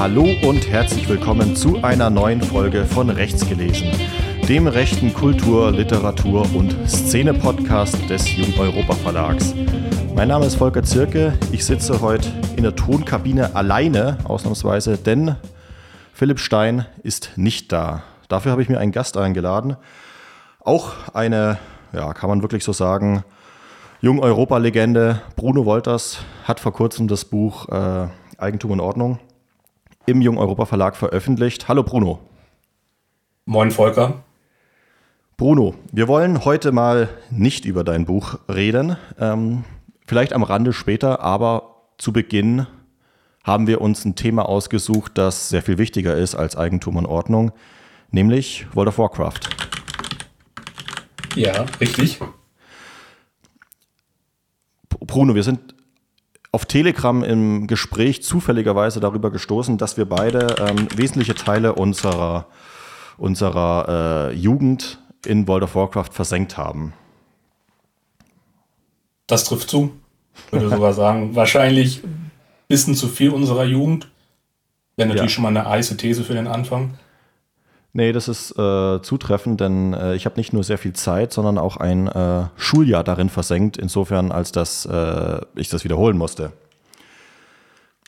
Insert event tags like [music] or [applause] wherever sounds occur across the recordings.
Hallo und herzlich willkommen zu einer neuen Folge von Rechts gelesen, dem rechten Kultur-, Literatur- und Szene-Podcast des Jung Europa Verlags. Mein Name ist Volker Zirke. Ich sitze heute in der Tonkabine alleine, ausnahmsweise, denn Philipp Stein ist nicht da. Dafür habe ich mir einen Gast eingeladen. Auch eine, ja, kann man wirklich so sagen, Jung-Europa-Legende Bruno Wolters hat vor kurzem das Buch äh, Eigentum und Ordnung im Jung-Europa-Verlag veröffentlicht. Hallo Bruno. Moin Volker. Bruno, wir wollen heute mal nicht über dein Buch reden, ähm, vielleicht am Rande später, aber zu Beginn haben wir uns ein Thema ausgesucht, das sehr viel wichtiger ist als Eigentum und Ordnung, nämlich World of Warcraft. Ja, richtig. Bruno, wir sind auf Telegram im Gespräch zufälligerweise darüber gestoßen, dass wir beide ähm, wesentliche Teile unserer, unserer äh, Jugend in World of Warcraft versenkt haben. Das trifft zu. Ich würde sogar sagen, [laughs] wahrscheinlich ein bisschen zu viel unserer Jugend. Wäre natürlich ja. schon mal eine heiße These für den Anfang. Nee, das ist äh, zutreffend, denn äh, ich habe nicht nur sehr viel Zeit, sondern auch ein äh, Schuljahr darin versenkt, insofern als dass äh, ich das wiederholen musste.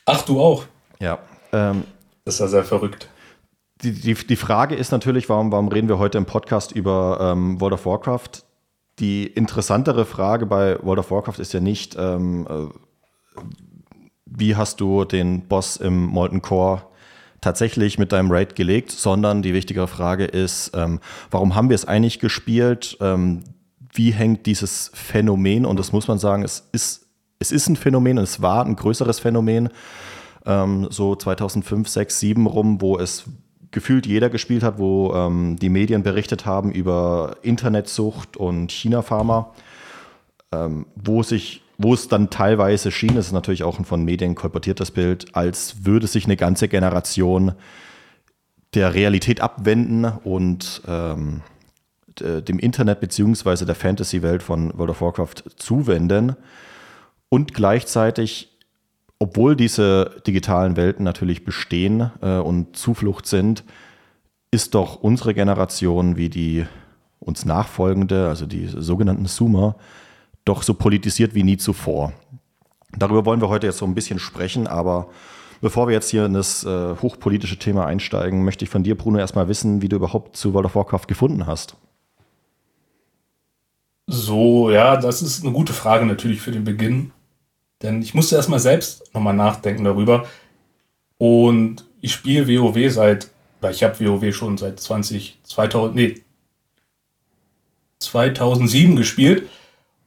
Ach, du auch? Ja. Ähm, das ist ja sehr verrückt. Die, die, die Frage ist natürlich, warum, warum reden wir heute im Podcast über ähm, World of Warcraft? Die interessantere Frage bei World of Warcraft ist ja nicht, ähm, äh, wie hast du den Boss im Molten Core tatsächlich mit deinem Raid gelegt, sondern die wichtigere Frage ist, ähm, warum haben wir es eigentlich gespielt? Ähm, wie hängt dieses Phänomen, und das muss man sagen, es ist, es ist ein Phänomen, es war ein größeres Phänomen, ähm, so 2005, 6, 7 rum, wo es gefühlt jeder gespielt hat, wo ähm, die Medien berichtet haben über Internetsucht und China-Pharma, ähm, wo sich wo es dann teilweise schien, das ist natürlich auch ein von Medien kolportiertes Bild, als würde sich eine ganze Generation der Realität abwenden und ähm, dem Internet beziehungsweise der Fantasy-Welt von World of Warcraft zuwenden. Und gleichzeitig, obwohl diese digitalen Welten natürlich bestehen äh, und Zuflucht sind, ist doch unsere Generation wie die uns nachfolgende, also die sogenannten Zoomer, doch so politisiert wie nie zuvor. Darüber wollen wir heute jetzt so ein bisschen sprechen, aber bevor wir jetzt hier in das äh, hochpolitische Thema einsteigen, möchte ich von dir, Bruno, erstmal wissen, wie du überhaupt zu World of Warcraft gefunden hast. So, ja, das ist eine gute Frage natürlich für den Beginn. Denn ich musste erstmal selbst nochmal nachdenken darüber. Und ich spiele WoW seit, oder ich habe WoW schon seit 20, 2000, nee, 2007 gespielt.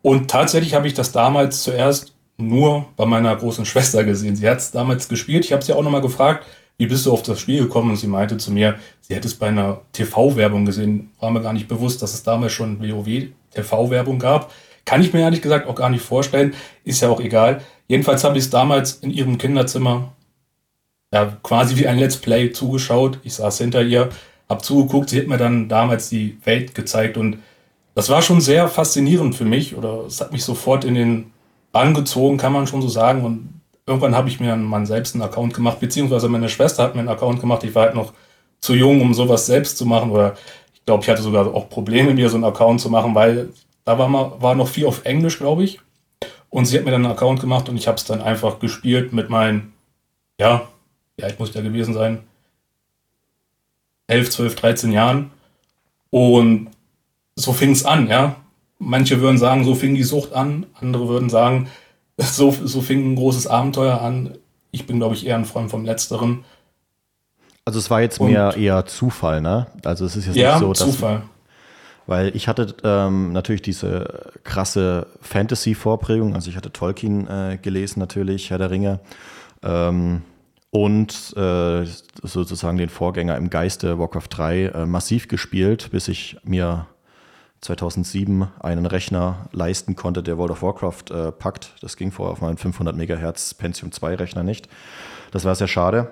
Und tatsächlich habe ich das damals zuerst nur bei meiner großen Schwester gesehen. Sie hat es damals gespielt. Ich habe sie auch nochmal gefragt, wie bist du auf das Spiel gekommen? Und sie meinte zu mir, sie hätte es bei einer TV-Werbung gesehen. War mir gar nicht bewusst, dass es damals schon WoW-TV-Werbung gab. Kann ich mir ehrlich gesagt auch gar nicht vorstellen. Ist ja auch egal. Jedenfalls habe ich es damals in ihrem Kinderzimmer ja, quasi wie ein Let's Play zugeschaut. Ich saß hinter ihr, habe zugeguckt. Sie hat mir dann damals die Welt gezeigt und das war schon sehr faszinierend für mich oder es hat mich sofort in den Bann gezogen, kann man schon so sagen. Und irgendwann habe ich mir dann selbst einen Account gemacht, beziehungsweise meine Schwester hat mir einen Account gemacht. Ich war halt noch zu jung, um sowas selbst zu machen. Oder ich glaube, ich hatte sogar auch Probleme, mir so einen Account zu machen, weil da war, mal, war noch viel auf Englisch, glaube ich. Und sie hat mir dann einen Account gemacht und ich habe es dann einfach gespielt mit meinen, ja, wie alt muss ich da gewesen sein? 11, 12, 13 Jahren. Und so fing es an, ja. Manche würden sagen, so fing die Sucht an, andere würden sagen, [laughs] so, so fing ein großes Abenteuer an. Ich bin, glaube ich, eher ein Freund vom Letzteren. Also es war jetzt Und, mehr eher Zufall, ne? Also es ist jetzt ja, nicht so, dass, Zufall. Weil ich hatte ähm, natürlich diese krasse Fantasy-Vorprägung, also ich hatte Tolkien äh, gelesen natürlich, Herr der Ringe. Ähm, und äh, sozusagen den Vorgänger im Geiste Warcraft 3 äh, massiv gespielt, bis ich mir 2007 einen Rechner leisten konnte, der World of Warcraft äh, packt. Das ging vorher auf meinem 500 MHz Pentium 2 Rechner nicht. Das war sehr schade.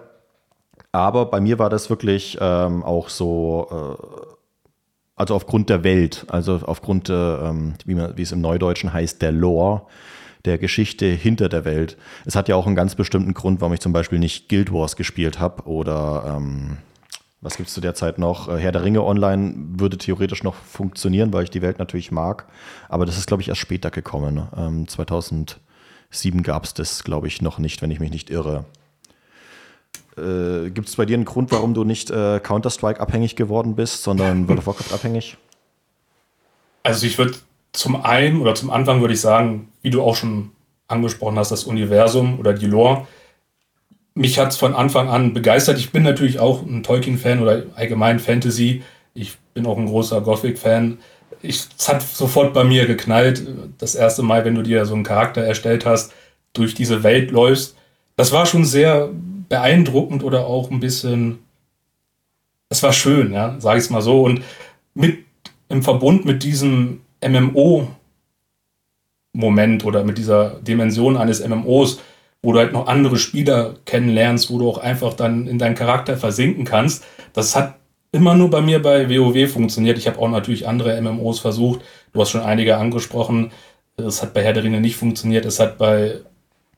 Aber bei mir war das wirklich ähm, auch so, äh, also aufgrund der Welt, also aufgrund, äh, wie, man, wie es im Neudeutschen heißt, der Lore, der Geschichte hinter der Welt. Es hat ja auch einen ganz bestimmten Grund, warum ich zum Beispiel nicht Guild Wars gespielt habe oder ähm, was gibt es zu der Zeit noch? Äh, Herr der Ringe online würde theoretisch noch funktionieren, weil ich die Welt natürlich mag. Aber das ist, glaube ich, erst später gekommen. Ne? Ähm, 2007 gab es das, glaube ich, noch nicht, wenn ich mich nicht irre. Äh, Gibt es bei dir einen Grund, warum du nicht äh, Counter-Strike abhängig geworden bist, sondern World of Warcraft abhängig? Also ich würde zum einen oder zum Anfang würde ich sagen, wie du auch schon angesprochen hast, das Universum oder die Lore. Mich hat es von Anfang an begeistert. Ich bin natürlich auch ein Tolkien-Fan oder allgemein Fantasy. Ich bin auch ein großer Gothic-Fan. Es hat sofort bei mir geknallt. Das erste Mal, wenn du dir so einen Charakter erstellt hast, durch diese Welt läufst. Das war schon sehr beeindruckend oder auch ein bisschen. Es war schön, ja, sage ich es mal so. Und mit im Verbund mit diesem MMO-Moment oder mit dieser Dimension eines MMOs, wo du halt noch andere Spieler kennenlernst, wo du auch einfach dann in deinen Charakter versinken kannst. Das hat immer nur bei mir bei WoW funktioniert. Ich habe auch natürlich andere MMOs versucht. Du hast schon einige angesprochen. Es hat bei Herr der Ringe nicht funktioniert. Es hat bei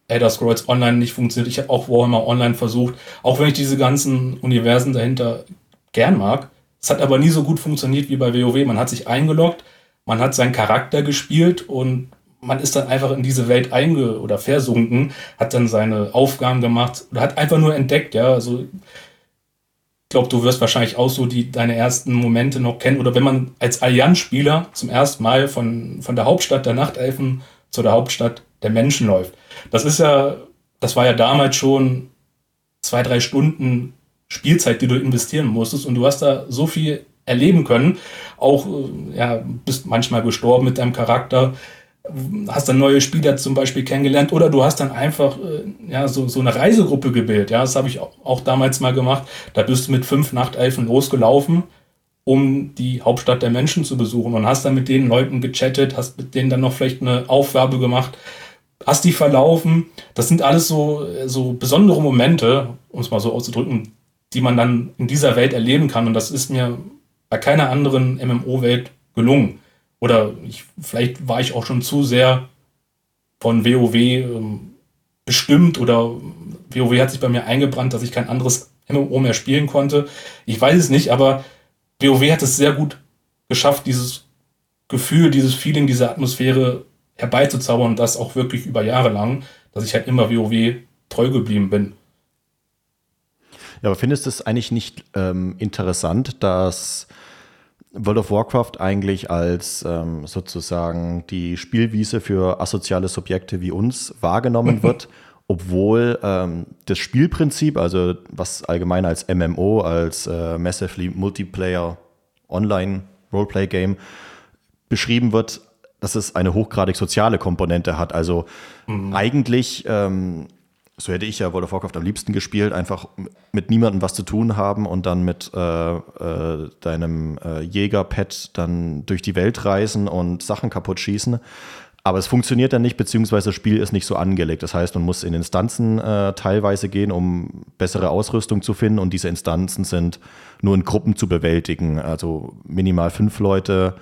Elder Scrolls Online nicht funktioniert. Ich habe auch Warhammer Online versucht. Auch wenn ich diese ganzen Universen dahinter gern mag. Es hat aber nie so gut funktioniert wie bei WoW. Man hat sich eingeloggt, man hat seinen Charakter gespielt und man ist dann einfach in diese Welt einge- oder versunken, hat dann seine Aufgaben gemacht oder hat einfach nur entdeckt, ja. Also ich glaube, du wirst wahrscheinlich auch so die, deine ersten Momente noch kennen. Oder wenn man als Allianz-Spieler zum ersten Mal von, von der Hauptstadt der Nachtelfen zu der Hauptstadt der Menschen läuft. Das ist ja, das war ja damals schon zwei, drei Stunden Spielzeit, die du investieren musstest. Und du hast da so viel erleben können. Auch, äh, ja, bist manchmal gestorben mit deinem Charakter, hast dann neue Spieler zum Beispiel kennengelernt oder du hast dann einfach äh, ja, so, so eine Reisegruppe gebildet. Ja, das habe ich auch, damals mal gemacht. Da bist du mit fünf Nachtelfen losgelaufen, um die Hauptstadt der Menschen zu besuchen und hast dann mit den Leuten gechattet, hast mit denen dann noch vielleicht eine Aufgabe gemacht, hast die verlaufen. Das sind alles so, so besondere Momente, um es mal so auszudrücken, die man dann in dieser Welt erleben kann. Und das ist mir bei keiner anderen MMO-Welt gelungen. Oder ich, vielleicht war ich auch schon zu sehr von WoW ähm, bestimmt oder WoW hat sich bei mir eingebrannt, dass ich kein anderes MMO mehr spielen konnte. Ich weiß es nicht, aber WoW hat es sehr gut geschafft, dieses Gefühl, dieses Feeling, diese Atmosphäre herbeizuzaubern und das auch wirklich über Jahre lang, dass ich halt immer WoW treu geblieben bin. Ja, aber findest du es eigentlich nicht ähm, interessant, dass World of Warcraft eigentlich als ähm, sozusagen die Spielwiese für asoziale Subjekte wie uns wahrgenommen [laughs] wird, obwohl ähm, das Spielprinzip, also was allgemein als MMO, als äh, Massively Multiplayer Online Roleplay Game beschrieben wird, dass es eine hochgradig soziale Komponente hat. Also mhm. eigentlich ähm, so hätte ich ja World of Warcraft am liebsten gespielt, einfach mit niemandem was zu tun haben und dann mit äh, äh, deinem äh, Jäger-Pet dann durch die Welt reisen und Sachen kaputt schießen. Aber es funktioniert dann nicht, beziehungsweise das Spiel ist nicht so angelegt. Das heißt, man muss in Instanzen äh, teilweise gehen, um bessere Ausrüstung zu finden. Und diese Instanzen sind nur in Gruppen zu bewältigen. Also minimal fünf Leute.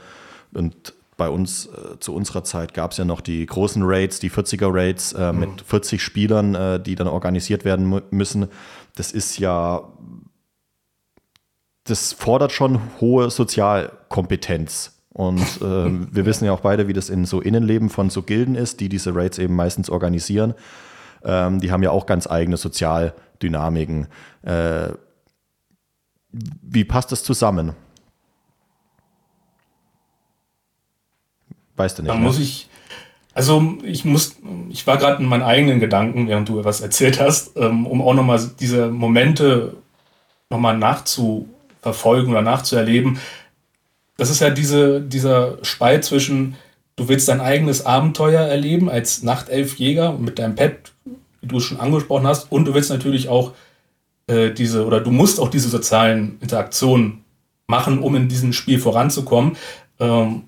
Und bei uns äh, zu unserer Zeit gab es ja noch die großen Raids, die 40er Raids äh, mhm. mit 40 Spielern, äh, die dann organisiert werden müssen. Das ist ja, das fordert schon hohe Sozialkompetenz. Und [laughs] äh, wir wissen ja auch beide, wie das in so Innenleben von so Gilden ist, die diese Raids eben meistens organisieren. Ähm, die haben ja auch ganz eigene Sozialdynamiken. Äh, wie passt das zusammen? Weißt du nicht. Da ne? muss ich, also ich muss, ich war gerade in meinen eigenen Gedanken, während du etwas erzählt hast, ähm, um auch nochmal diese Momente nochmal nachzuverfolgen oder nachzuerleben. Das ist ja diese, dieser Spalt zwischen, du willst dein eigenes Abenteuer erleben als Nachtelfjäger mit deinem Pet, wie du es schon angesprochen hast, und du willst natürlich auch äh, diese, oder du musst auch diese sozialen Interaktionen machen, um in diesem Spiel voranzukommen. Ähm,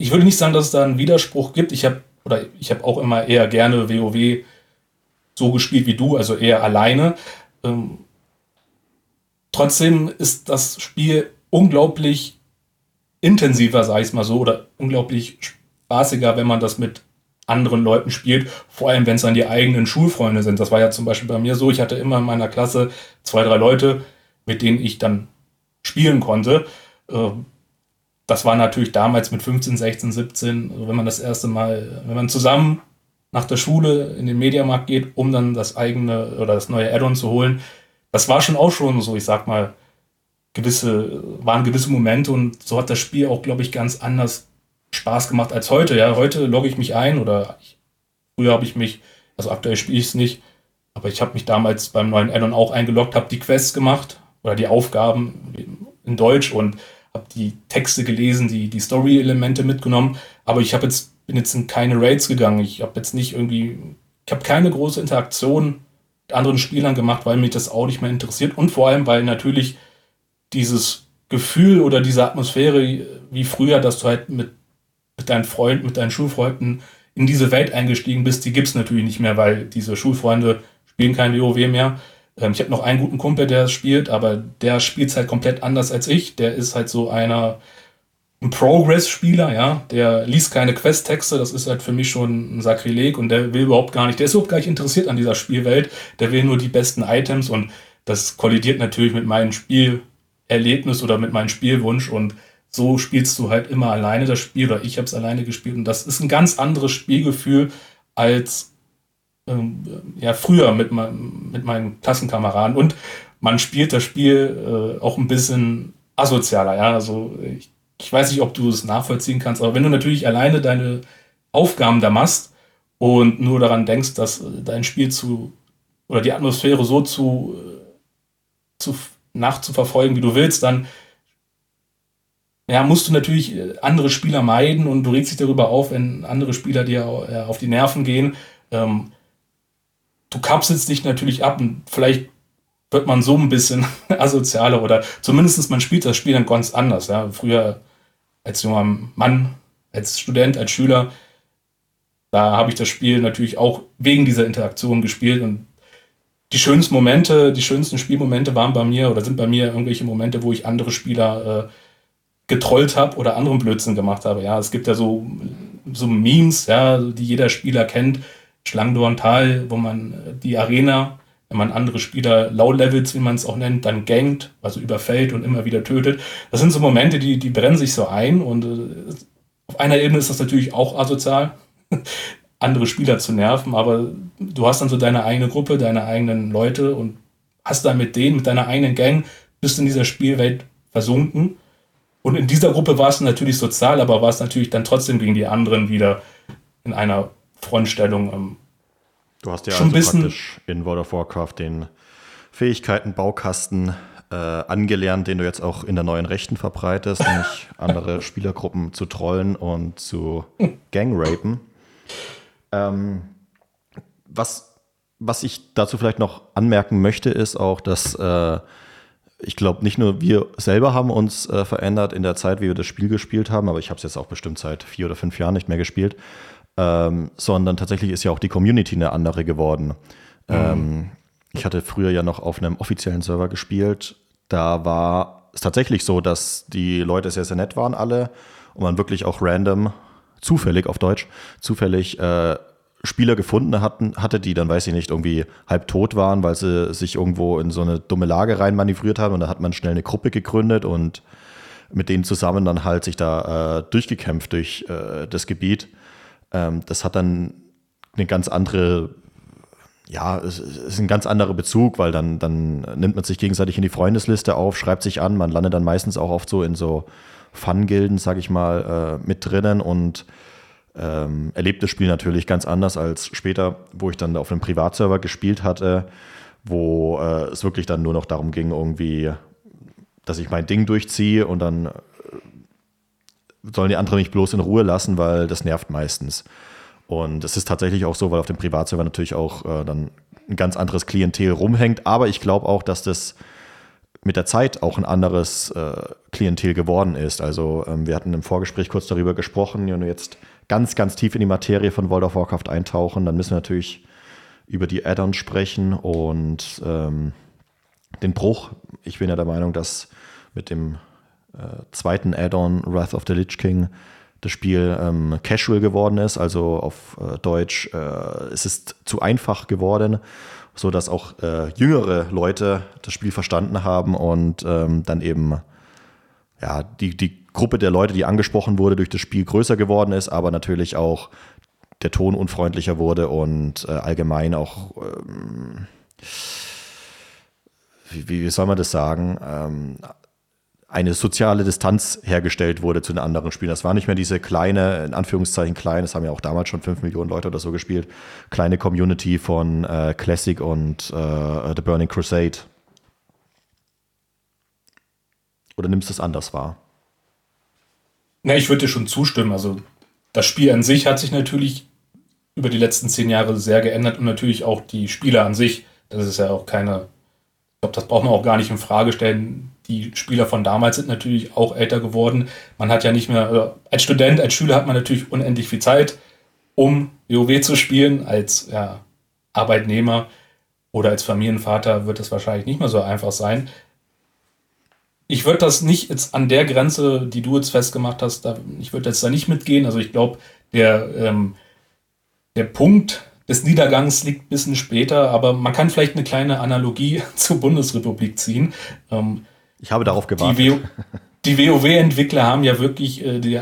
ich würde nicht sagen, dass es da einen Widerspruch gibt. Ich habe oder ich habe auch immer eher gerne WoW so gespielt wie du, also eher alleine. Ähm, trotzdem ist das Spiel unglaublich intensiver, sage ich mal so, oder unglaublich spaßiger, wenn man das mit anderen Leuten spielt, vor allem wenn es dann die eigenen Schulfreunde sind. Das war ja zum Beispiel bei mir so, ich hatte immer in meiner Klasse zwei, drei Leute, mit denen ich dann spielen konnte. Ähm, das war natürlich damals mit 15, 16, 17, wenn man das erste Mal, wenn man zusammen nach der Schule in den Mediamarkt geht, um dann das eigene oder das neue Add-on zu holen. Das war schon auch schon so, ich sag mal, gewisse, waren gewisse Momente und so hat das Spiel auch, glaube ich, ganz anders Spaß gemacht als heute. Ja, heute logge ich mich ein oder ich, früher habe ich mich, also aktuell spiele ich es nicht, aber ich habe mich damals beim neuen Addon auch eingeloggt, habe die Quests gemacht oder die Aufgaben in Deutsch und habe die Texte gelesen, die, die Story-Elemente mitgenommen, aber ich habe jetzt bin jetzt in keine Raids gegangen. Ich habe jetzt nicht irgendwie, ich habe keine große Interaktion mit anderen Spielern gemacht, weil mich das auch nicht mehr interessiert und vor allem, weil natürlich dieses Gefühl oder diese Atmosphäre wie früher, dass du halt mit, mit deinen Freunden, mit deinen Schulfreunden in diese Welt eingestiegen bist, die gibt es natürlich nicht mehr, weil diese Schulfreunde spielen kein WoW mehr. Ähm, ich habe noch einen guten Kumpel, der spielt, aber der spielt halt komplett anders als ich. Der ist halt so einer, ein Progress-Spieler, ja, der liest keine Quest-Texte, das ist halt für mich schon ein Sakrileg und der will überhaupt gar nicht, der ist überhaupt gar nicht interessiert an dieser Spielwelt, der will nur die besten Items und das kollidiert natürlich mit meinem Spielerlebnis oder mit meinem Spielwunsch und so spielst du halt immer alleine das Spiel oder ich habe es alleine gespielt und das ist ein ganz anderes Spielgefühl als ja früher mit, mein, mit meinen Klassenkameraden und man spielt das Spiel äh, auch ein bisschen asozialer, ja, also ich ich weiß nicht, ob du es nachvollziehen kannst, aber wenn du natürlich alleine deine Aufgaben da machst und nur daran denkst, dass dein Spiel zu oder die Atmosphäre so zu, zu nachzuverfolgen, wie du willst, dann ja, musst du natürlich andere Spieler meiden und du regst dich darüber auf, wenn andere Spieler dir auf die Nerven gehen. Ähm, du kapselst dich natürlich ab und vielleicht wird man so ein bisschen [laughs] asozialer oder zumindest man spielt das Spiel dann ganz anders. Ja. Früher als junger Mann, als Student, als Schüler, da habe ich das Spiel natürlich auch wegen dieser Interaktion gespielt und die schönsten Momente, die schönsten Spielmomente waren bei mir oder sind bei mir irgendwelche Momente, wo ich andere Spieler äh, getrollt habe oder anderen Blödsinn gemacht habe. Ja, es gibt ja so, so Memes, ja, die jeder Spieler kennt. Schlangendorntal, wo man die Arena wenn man andere Spieler Low Levels, wie man es auch nennt, dann gankt, also überfällt und immer wieder tötet. Das sind so Momente, die, die brennen sich so ein und äh, auf einer Ebene ist das natürlich auch asozial, [laughs] andere Spieler zu nerven, aber du hast dann so deine eigene Gruppe, deine eigenen Leute und hast dann mit denen, mit deiner eigenen Gang, bist in dieser Spielwelt versunken. Und in dieser Gruppe war es natürlich sozial, aber war es natürlich dann trotzdem gegen die anderen wieder in einer Frontstellung ähm, Du hast ja schon also praktisch in World of Warcraft den Fähigkeiten-Baukasten äh, angelernt, den du jetzt auch in der neuen Rechten verbreitest, nämlich [laughs] andere Spielergruppen zu trollen und zu gangrapen. Ähm, was, was ich dazu vielleicht noch anmerken möchte, ist auch, dass äh, ich glaube, nicht nur wir selber haben uns äh, verändert in der Zeit, wie wir das Spiel gespielt haben, aber ich habe es jetzt auch bestimmt seit vier oder fünf Jahren nicht mehr gespielt ähm, sondern tatsächlich ist ja auch die Community eine andere geworden. Mhm. Ähm, ich hatte früher ja noch auf einem offiziellen Server gespielt. Da war es tatsächlich so, dass die Leute sehr, sehr nett waren alle und man wirklich auch random, zufällig auf Deutsch, zufällig äh, Spieler gefunden hatten, hatte, die dann, weiß ich nicht, irgendwie halb tot waren, weil sie sich irgendwo in so eine dumme Lage rein manövriert haben und da hat man schnell eine Gruppe gegründet und mit denen zusammen dann halt sich da äh, durchgekämpft durch äh, das Gebiet. Ähm, das hat dann eine ganz andere, ja, es ist ein ganz anderer Bezug, weil dann, dann nimmt man sich gegenseitig in die Freundesliste auf, schreibt sich an, man landet dann meistens auch oft so in so Fun-Gilden, sag ich mal, äh, mit drinnen und ähm, erlebt das Spiel natürlich ganz anders als später, wo ich dann auf einem Privatserver gespielt hatte, wo äh, es wirklich dann nur noch darum ging, irgendwie, dass ich mein Ding durchziehe und dann sollen die anderen mich bloß in Ruhe lassen, weil das nervt meistens. Und es ist tatsächlich auch so, weil auf dem Privatserver natürlich auch äh, dann ein ganz anderes Klientel rumhängt. Aber ich glaube auch, dass das mit der Zeit auch ein anderes äh, Klientel geworden ist. Also ähm, wir hatten im Vorgespräch kurz darüber gesprochen, wenn wir jetzt ganz, ganz tief in die Materie von World of Warcraft eintauchen, dann müssen wir natürlich über die Add-ons sprechen und ähm, den Bruch. Ich bin ja der Meinung, dass mit dem äh, zweiten Add-on, Wrath of the Lich King, das Spiel ähm, casual geworden ist, also auf äh, Deutsch, äh, es ist zu einfach geworden, so dass auch äh, jüngere Leute das Spiel verstanden haben und ähm, dann eben ja die, die Gruppe der Leute, die angesprochen wurde, durch das Spiel größer geworden ist, aber natürlich auch der Ton unfreundlicher wurde und äh, allgemein auch ähm, wie, wie, soll man das sagen? Eine soziale Distanz hergestellt wurde zu den anderen Spielen. Das war nicht mehr diese kleine, in Anführungszeichen klein, das haben ja auch damals schon fünf Millionen Leute oder so gespielt, kleine Community von äh, Classic und äh, The Burning Crusade. Oder nimmst du es anders wahr? Na, ich würde dir schon zustimmen. Also das Spiel an sich hat sich natürlich über die letzten zehn Jahre sehr geändert und natürlich auch die Spieler an sich. Das ist ja auch keine, ich glaube, das braucht man auch gar nicht in Frage stellen die Spieler von damals sind natürlich auch älter geworden. Man hat ja nicht mehr, also als Student, als Schüler hat man natürlich unendlich viel Zeit, um WoW zu spielen. Als ja, Arbeitnehmer oder als Familienvater wird das wahrscheinlich nicht mehr so einfach sein. Ich würde das nicht jetzt an der Grenze, die du jetzt festgemacht hast, da, ich würde jetzt da nicht mitgehen. Also ich glaube, der, ähm, der Punkt, des Niedergangs liegt ein bisschen später, aber man kann vielleicht eine kleine Analogie [laughs] zur Bundesrepublik ziehen. Ähm, ich habe darauf gewartet. Die, WoW-Entwickler haben ja wirklich, äh, die,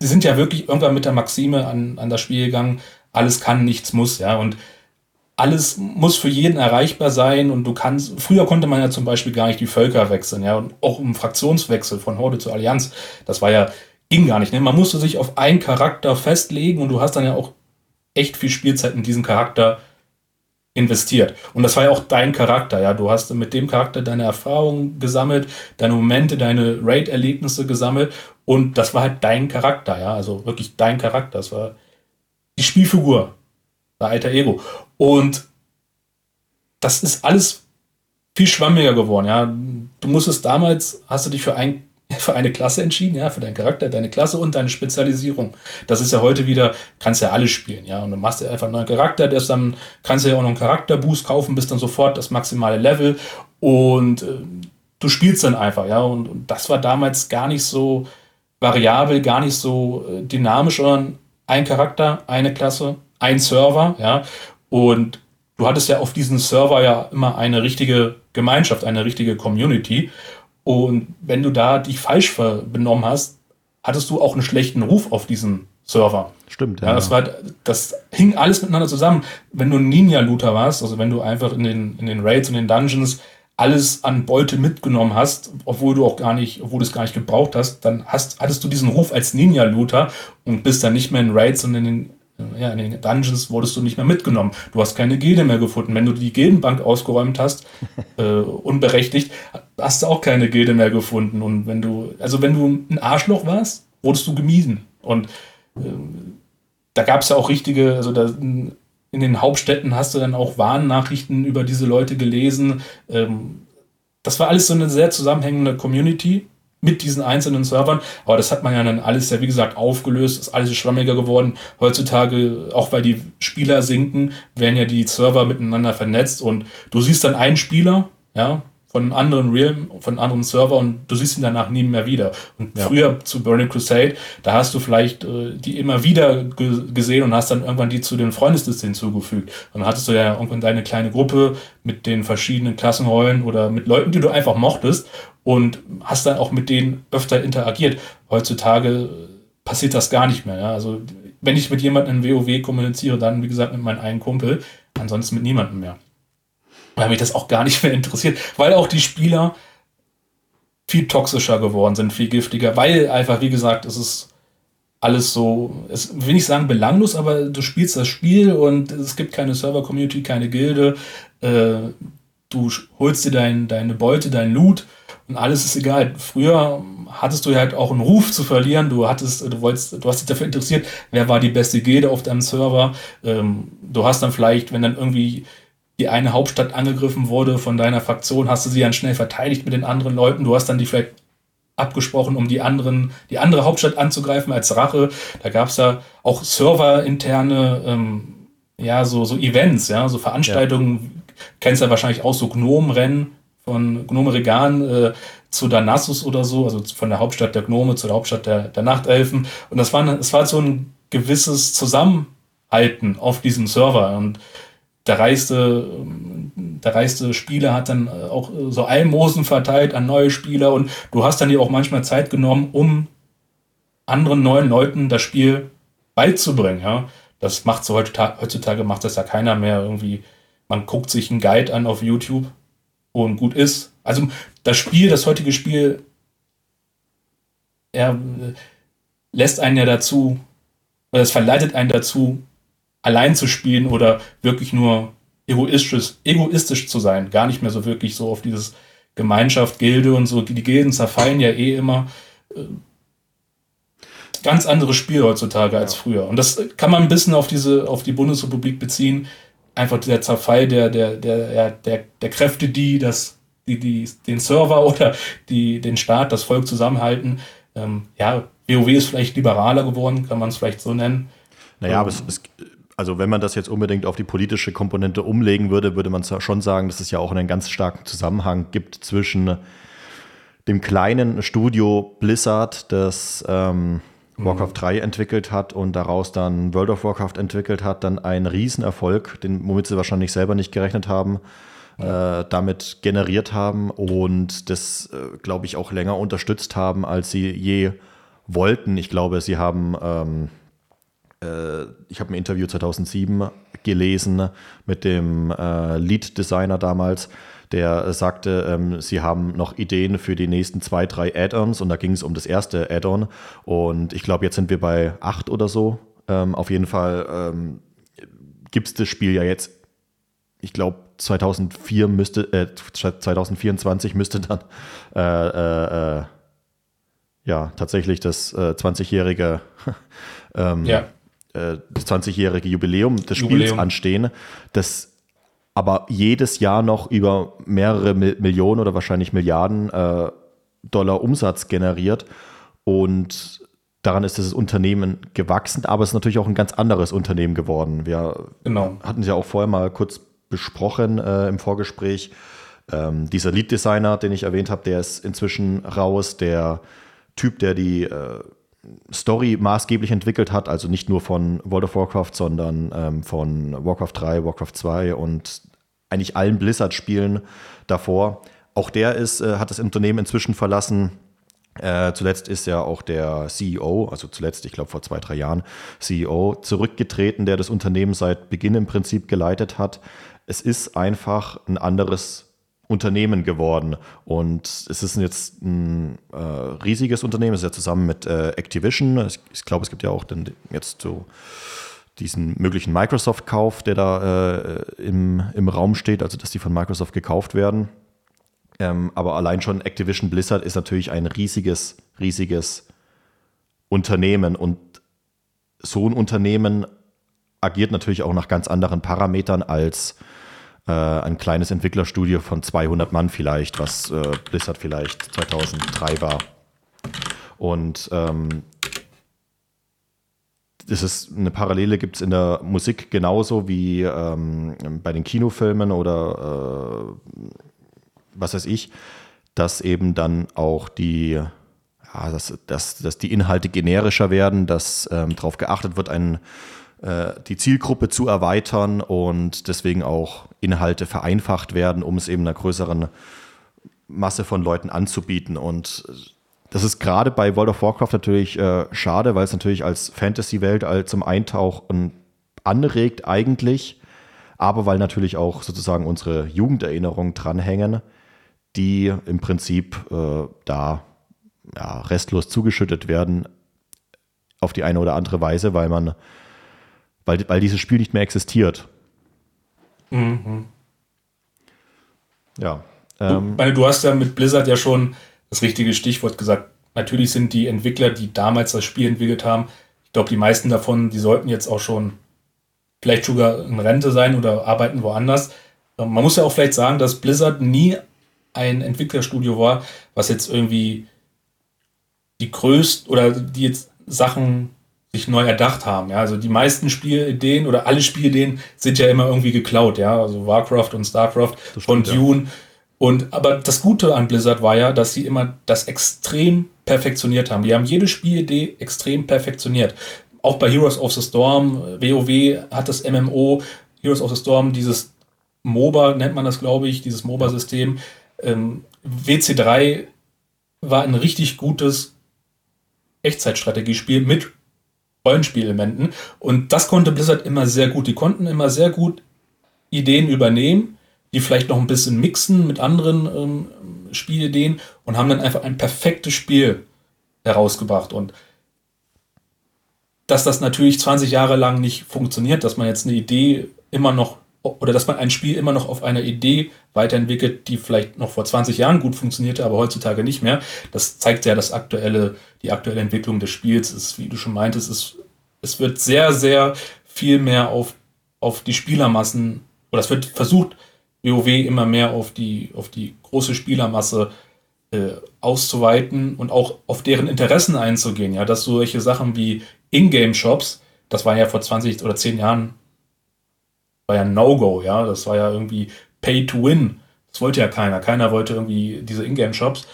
die sind ja wirklich irgendwann mit der Maxime an, an das Spiel gegangen, alles kann, nichts muss, ja. Und alles muss für jeden erreichbar sein und du kannst, früher konnte man ja zum Beispiel gar nicht die Völker wechseln, ja, und auch im Fraktionswechsel von Horde zu Allianz, das war ja, ging gar nicht, ne? Man musste sich auf einen Charakter festlegen und du hast dann ja auch echt viel Spielzeit in diesen Charakter investiert. Und das war ja auch dein Charakter, ja. Du hast mit dem Charakter deine Erfahrungen gesammelt, deine Momente, deine Raid-Erlebnisse gesammelt und das war halt dein Charakter, ja. Also wirklich dein Charakter. Das war die Spielfigur, dein alter Ego. Und das ist alles viel schwammiger geworden, ja. Du musstest damals, hast du dich für ein [laughs] für eine Klasse entschieden, ja, für deinen Charakter, deine Klasse und deine Spezialisierung. Das ist ja heute wieder, kannst ja alles spielen, ja, und du machst ja einfach einen neuen Charakter, der ist dann, kannst ja auch noch einen Charakterboost kaufen, bist dann sofort das maximale Level. Und äh, du spielst dann einfach, ja, und, und, das war damals gar nicht so variabel, gar nicht so äh, dynamisch, sondern ein Charakter, eine Klasse, ein Server, ja, und du hattest ja auf diesem Server ja immer eine richtige Gemeinschaft, eine richtige Community und wenn du da dich falsch benommen hast, hattest du auch einen schlechten Ruf auf diesem Server. Stimmt, ja. ja das, war, das hing alles miteinander zusammen. Wenn du ein Ninja-Looter warst, also wenn du einfach in den, in den Raids und den Dungeons alles an Beute mitgenommen hast, obwohl du auch gar nicht, obwohl du es gar nicht gebraucht hast, dann hast, hattest du diesen Ruf als Ninja-Looter und bist dann nicht mehr in Raids und in den ja, in den Dungeons wurdest du nicht mehr mitgenommen. Du hast keine Gilde mehr gefunden. Wenn du die Gildenbank ausgeräumt hast, [laughs] äh, unberechtigt, hast du auch keine Gilde mehr gefunden. Und wenn du, also wenn du ein Arschloch warst, wurdest du gemieden. Und äh, da gab es ja auch richtige, also da, in den Hauptstädten hast du dann auch Warnnachrichten über diese Leute gelesen. Ähm, das war alles so eine sehr zusammenhängende Community mit diesen einzelnen Servern. Aber das hat man ja dann alles ja, wie gesagt, aufgelöst, ist alles schwammiger geworden. Heutzutage, auch weil die Spieler sinken, werden ja die Server miteinander vernetzt und du siehst dann einen Spieler, ja, von einem anderen Realm, von einem anderen Server und du siehst ihn danach nie mehr wieder. Und ja. früher zu Burning Crusade, da hast du vielleicht äh, die immer wieder gesehen und hast dann irgendwann die zu den Freundeslisten hinzugefügt. Und dann hattest du ja irgendwann deine kleine Gruppe mit den verschiedenen Klassenrollen oder mit Leuten, die du einfach mochtest und hast dann auch mit denen öfter interagiert. Heutzutage passiert das gar nicht mehr. Ja? Also wenn ich mit jemandem in WoW kommuniziere, dann wie gesagt mit meinem einen Kumpel, ansonsten mit niemandem mehr weil mich das auch gar nicht mehr interessiert, weil auch die Spieler viel toxischer geworden sind, viel giftiger, weil einfach, wie gesagt, es ist alles so, es will nicht sagen belanglos, aber du spielst das Spiel und es gibt keine Server-Community, keine Gilde, äh, du holst dir dein, deine Beute, dein Loot alles ist egal. Früher hattest du halt auch einen Ruf zu verlieren, du hattest, du wolltest, du hast dich dafür interessiert, wer war die beste Gilde auf deinem Server, ähm, du hast dann vielleicht, wenn dann irgendwie die eine Hauptstadt angegriffen wurde von deiner Fraktion, hast du sie dann schnell verteidigt mit den anderen Leuten. Du hast dann die vielleicht abgesprochen, um die anderen, die andere Hauptstadt anzugreifen als Rache. Da gab es ja auch serverinterne, ähm, ja, so, so Events, ja, so Veranstaltungen. Ja. Kennst ja wahrscheinlich auch so Gnomenrennen, von Gnome Regan äh, zu Danassus oder so, also von der Hauptstadt der Gnome zu der Hauptstadt der, der Nachtelfen. Und das war, es war so ein gewisses Zusammenhalten auf diesem Server. Und der reichste, der reichste Spieler hat dann auch so Almosen verteilt an neue Spieler und du hast dann dir auch manchmal Zeit genommen, um anderen neuen Leuten das Spiel beizubringen. Ja? Das macht so heutzutage, heutzutage macht das ja keiner mehr irgendwie. Man guckt sich einen Guide an auf YouTube und gut ist. Also das Spiel, das heutige Spiel, er lässt einen ja dazu, oder es verleitet einen dazu, allein zu spielen oder wirklich nur egoistisch, egoistisch zu sein. Gar nicht mehr so wirklich so auf dieses Gemeinschaft, Gilde und so. Die Gilden zerfallen ja eh immer. Äh, ganz anderes Spiel heutzutage als früher. Und das kann man ein bisschen auf diese, auf die Bundesrepublik beziehen. Einfach der Zerfall der, der, der, der, der, der Kräfte, die das, die, die den Server oder die, den Staat, das Volk zusammenhalten. Ähm, ja, WoW ist vielleicht liberaler geworden, kann man es vielleicht so nennen. Naja, ähm, aber es, es, also wenn man das jetzt unbedingt auf die politische Komponente umlegen würde, würde man schon sagen, dass es ja auch einen ganz starken Zusammenhang gibt zwischen dem kleinen Studio Blizzard, das ähm. Warcraft 3 entwickelt hat und daraus dann World of Warcraft entwickelt hat, dann ein Riesenerfolg, den, womit sie wahrscheinlich selber nicht gerechnet haben, äh, damit generiert haben und das, äh, glaube ich, auch länger unterstützt haben, als sie je wollten. Ich glaube, sie haben, ähm, äh, ich habe ein Interview 2007 gelesen mit dem äh, Lead-Designer damals, der sagte, ähm, sie haben noch Ideen für die nächsten zwei, drei Add-ons und da ging es um das erste Add-on. Und ich glaube, jetzt sind wir bei acht oder so. Ähm, auf jeden Fall ähm, gibt es das Spiel ja jetzt, ich glaube, 2004 müsste, äh, 2024 müsste dann äh, äh, äh, ja tatsächlich das 20-jährige äh, [laughs] ähm, ja. Äh, das 20-jährige Jubiläum des Jubiläum. Spiels anstehen. Das aber jedes Jahr noch über mehrere Millionen oder wahrscheinlich Milliarden äh, Dollar Umsatz generiert. Und daran ist das Unternehmen gewachsen, aber es ist natürlich auch ein ganz anderes Unternehmen geworden. Wir genau. hatten es ja auch vorher mal kurz besprochen äh, im Vorgespräch. Ähm, dieser Lead-Designer, den ich erwähnt habe, der ist inzwischen raus. Der Typ, der die äh, Story maßgeblich entwickelt hat, also nicht nur von World of Warcraft, sondern ähm, von Warcraft 3, Warcraft 2 und eigentlich allen Blizzard-Spielen davor. Auch der ist, äh, hat das Unternehmen inzwischen verlassen. Äh, zuletzt ist ja auch der CEO, also zuletzt, ich glaube vor zwei, drei Jahren, CEO zurückgetreten, der das Unternehmen seit Beginn im Prinzip geleitet hat. Es ist einfach ein anderes Unternehmen geworden. Und es ist jetzt ein äh, riesiges Unternehmen, es ist ja zusammen mit äh, Activision. Ich, ich glaube, es gibt ja auch dann jetzt so diesen möglichen Microsoft-Kauf, der da äh, im, im Raum steht, also dass die von Microsoft gekauft werden. Ähm, aber allein schon Activision Blizzard ist natürlich ein riesiges, riesiges Unternehmen und so ein Unternehmen agiert natürlich auch nach ganz anderen Parametern als äh, ein kleines Entwicklerstudio von 200 Mann vielleicht, was äh, Blizzard vielleicht 2003 war. Und ähm, das ist eine Parallele gibt es in der Musik genauso wie ähm, bei den Kinofilmen oder äh, was weiß ich, dass eben dann auch die, ja, dass, dass, dass die Inhalte generischer werden, dass ähm, darauf geachtet wird, ein äh, die Zielgruppe zu erweitern und deswegen auch Inhalte vereinfacht werden, um es eben einer größeren Masse von Leuten anzubieten. Und das ist gerade bei World of Warcraft natürlich äh, schade, weil es natürlich als Fantasy-Welt zum Eintauchen anregt eigentlich, aber weil natürlich auch sozusagen unsere Jugenderinnerungen dranhängen, die im Prinzip äh, da ja, restlos zugeschüttet werden auf die eine oder andere Weise, weil man weil, weil dieses Spiel nicht mehr existiert. Mhm. Ja. Ähm, du, du hast ja mit Blizzard ja schon das richtige Stichwort gesagt. Natürlich sind die Entwickler, die damals das Spiel entwickelt haben, ich glaube, die meisten davon, die sollten jetzt auch schon vielleicht sogar in Rente sein oder arbeiten woanders. Man muss ja auch vielleicht sagen, dass Blizzard nie ein Entwicklerstudio war, was jetzt irgendwie die größten oder die jetzt Sachen sich neu erdacht haben. Ja, also die meisten Spielideen oder alle Spielideen sind ja immer irgendwie geklaut. Ja, also Warcraft und Starcraft von Dune. Ja. Und aber das Gute an Blizzard war ja, dass sie immer das extrem perfektioniert haben. Die haben jede Spielidee extrem perfektioniert. Auch bei Heroes of the Storm, WoW hat das MMO, Heroes of the Storm, dieses MOBA nennt man das, glaube ich, dieses MOBA-System. Ähm, WC3 war ein richtig gutes Echtzeitstrategiespiel mit Rollenspielelementen. Und das konnte Blizzard immer sehr gut. Die konnten immer sehr gut Ideen übernehmen, die vielleicht noch ein bisschen mixen mit anderen ähm, Spielideen und haben dann einfach ein perfektes Spiel herausgebracht. Und dass das natürlich 20 Jahre lang nicht funktioniert, dass man jetzt eine Idee immer noch oder dass man ein Spiel immer noch auf einer Idee weiterentwickelt, die vielleicht noch vor 20 Jahren gut funktionierte, aber heutzutage nicht mehr. Das zeigt ja das aktuelle, die aktuelle Entwicklung des Spiels. Ist, wie du schon meintest, ist, es wird sehr, sehr viel mehr auf, auf die Spielermassen, oder es wird versucht, WoW immer mehr auf die, auf die große Spielermasse äh, auszuweiten und auch auf deren Interessen einzugehen. Ja, dass solche Sachen wie Ingame-Shops, das war ja vor 20 oder 10 Jahren war ja ein No-Go, ja. Das war ja irgendwie Pay to Win. Das wollte ja keiner. Keiner wollte irgendwie diese Ingame-Shops.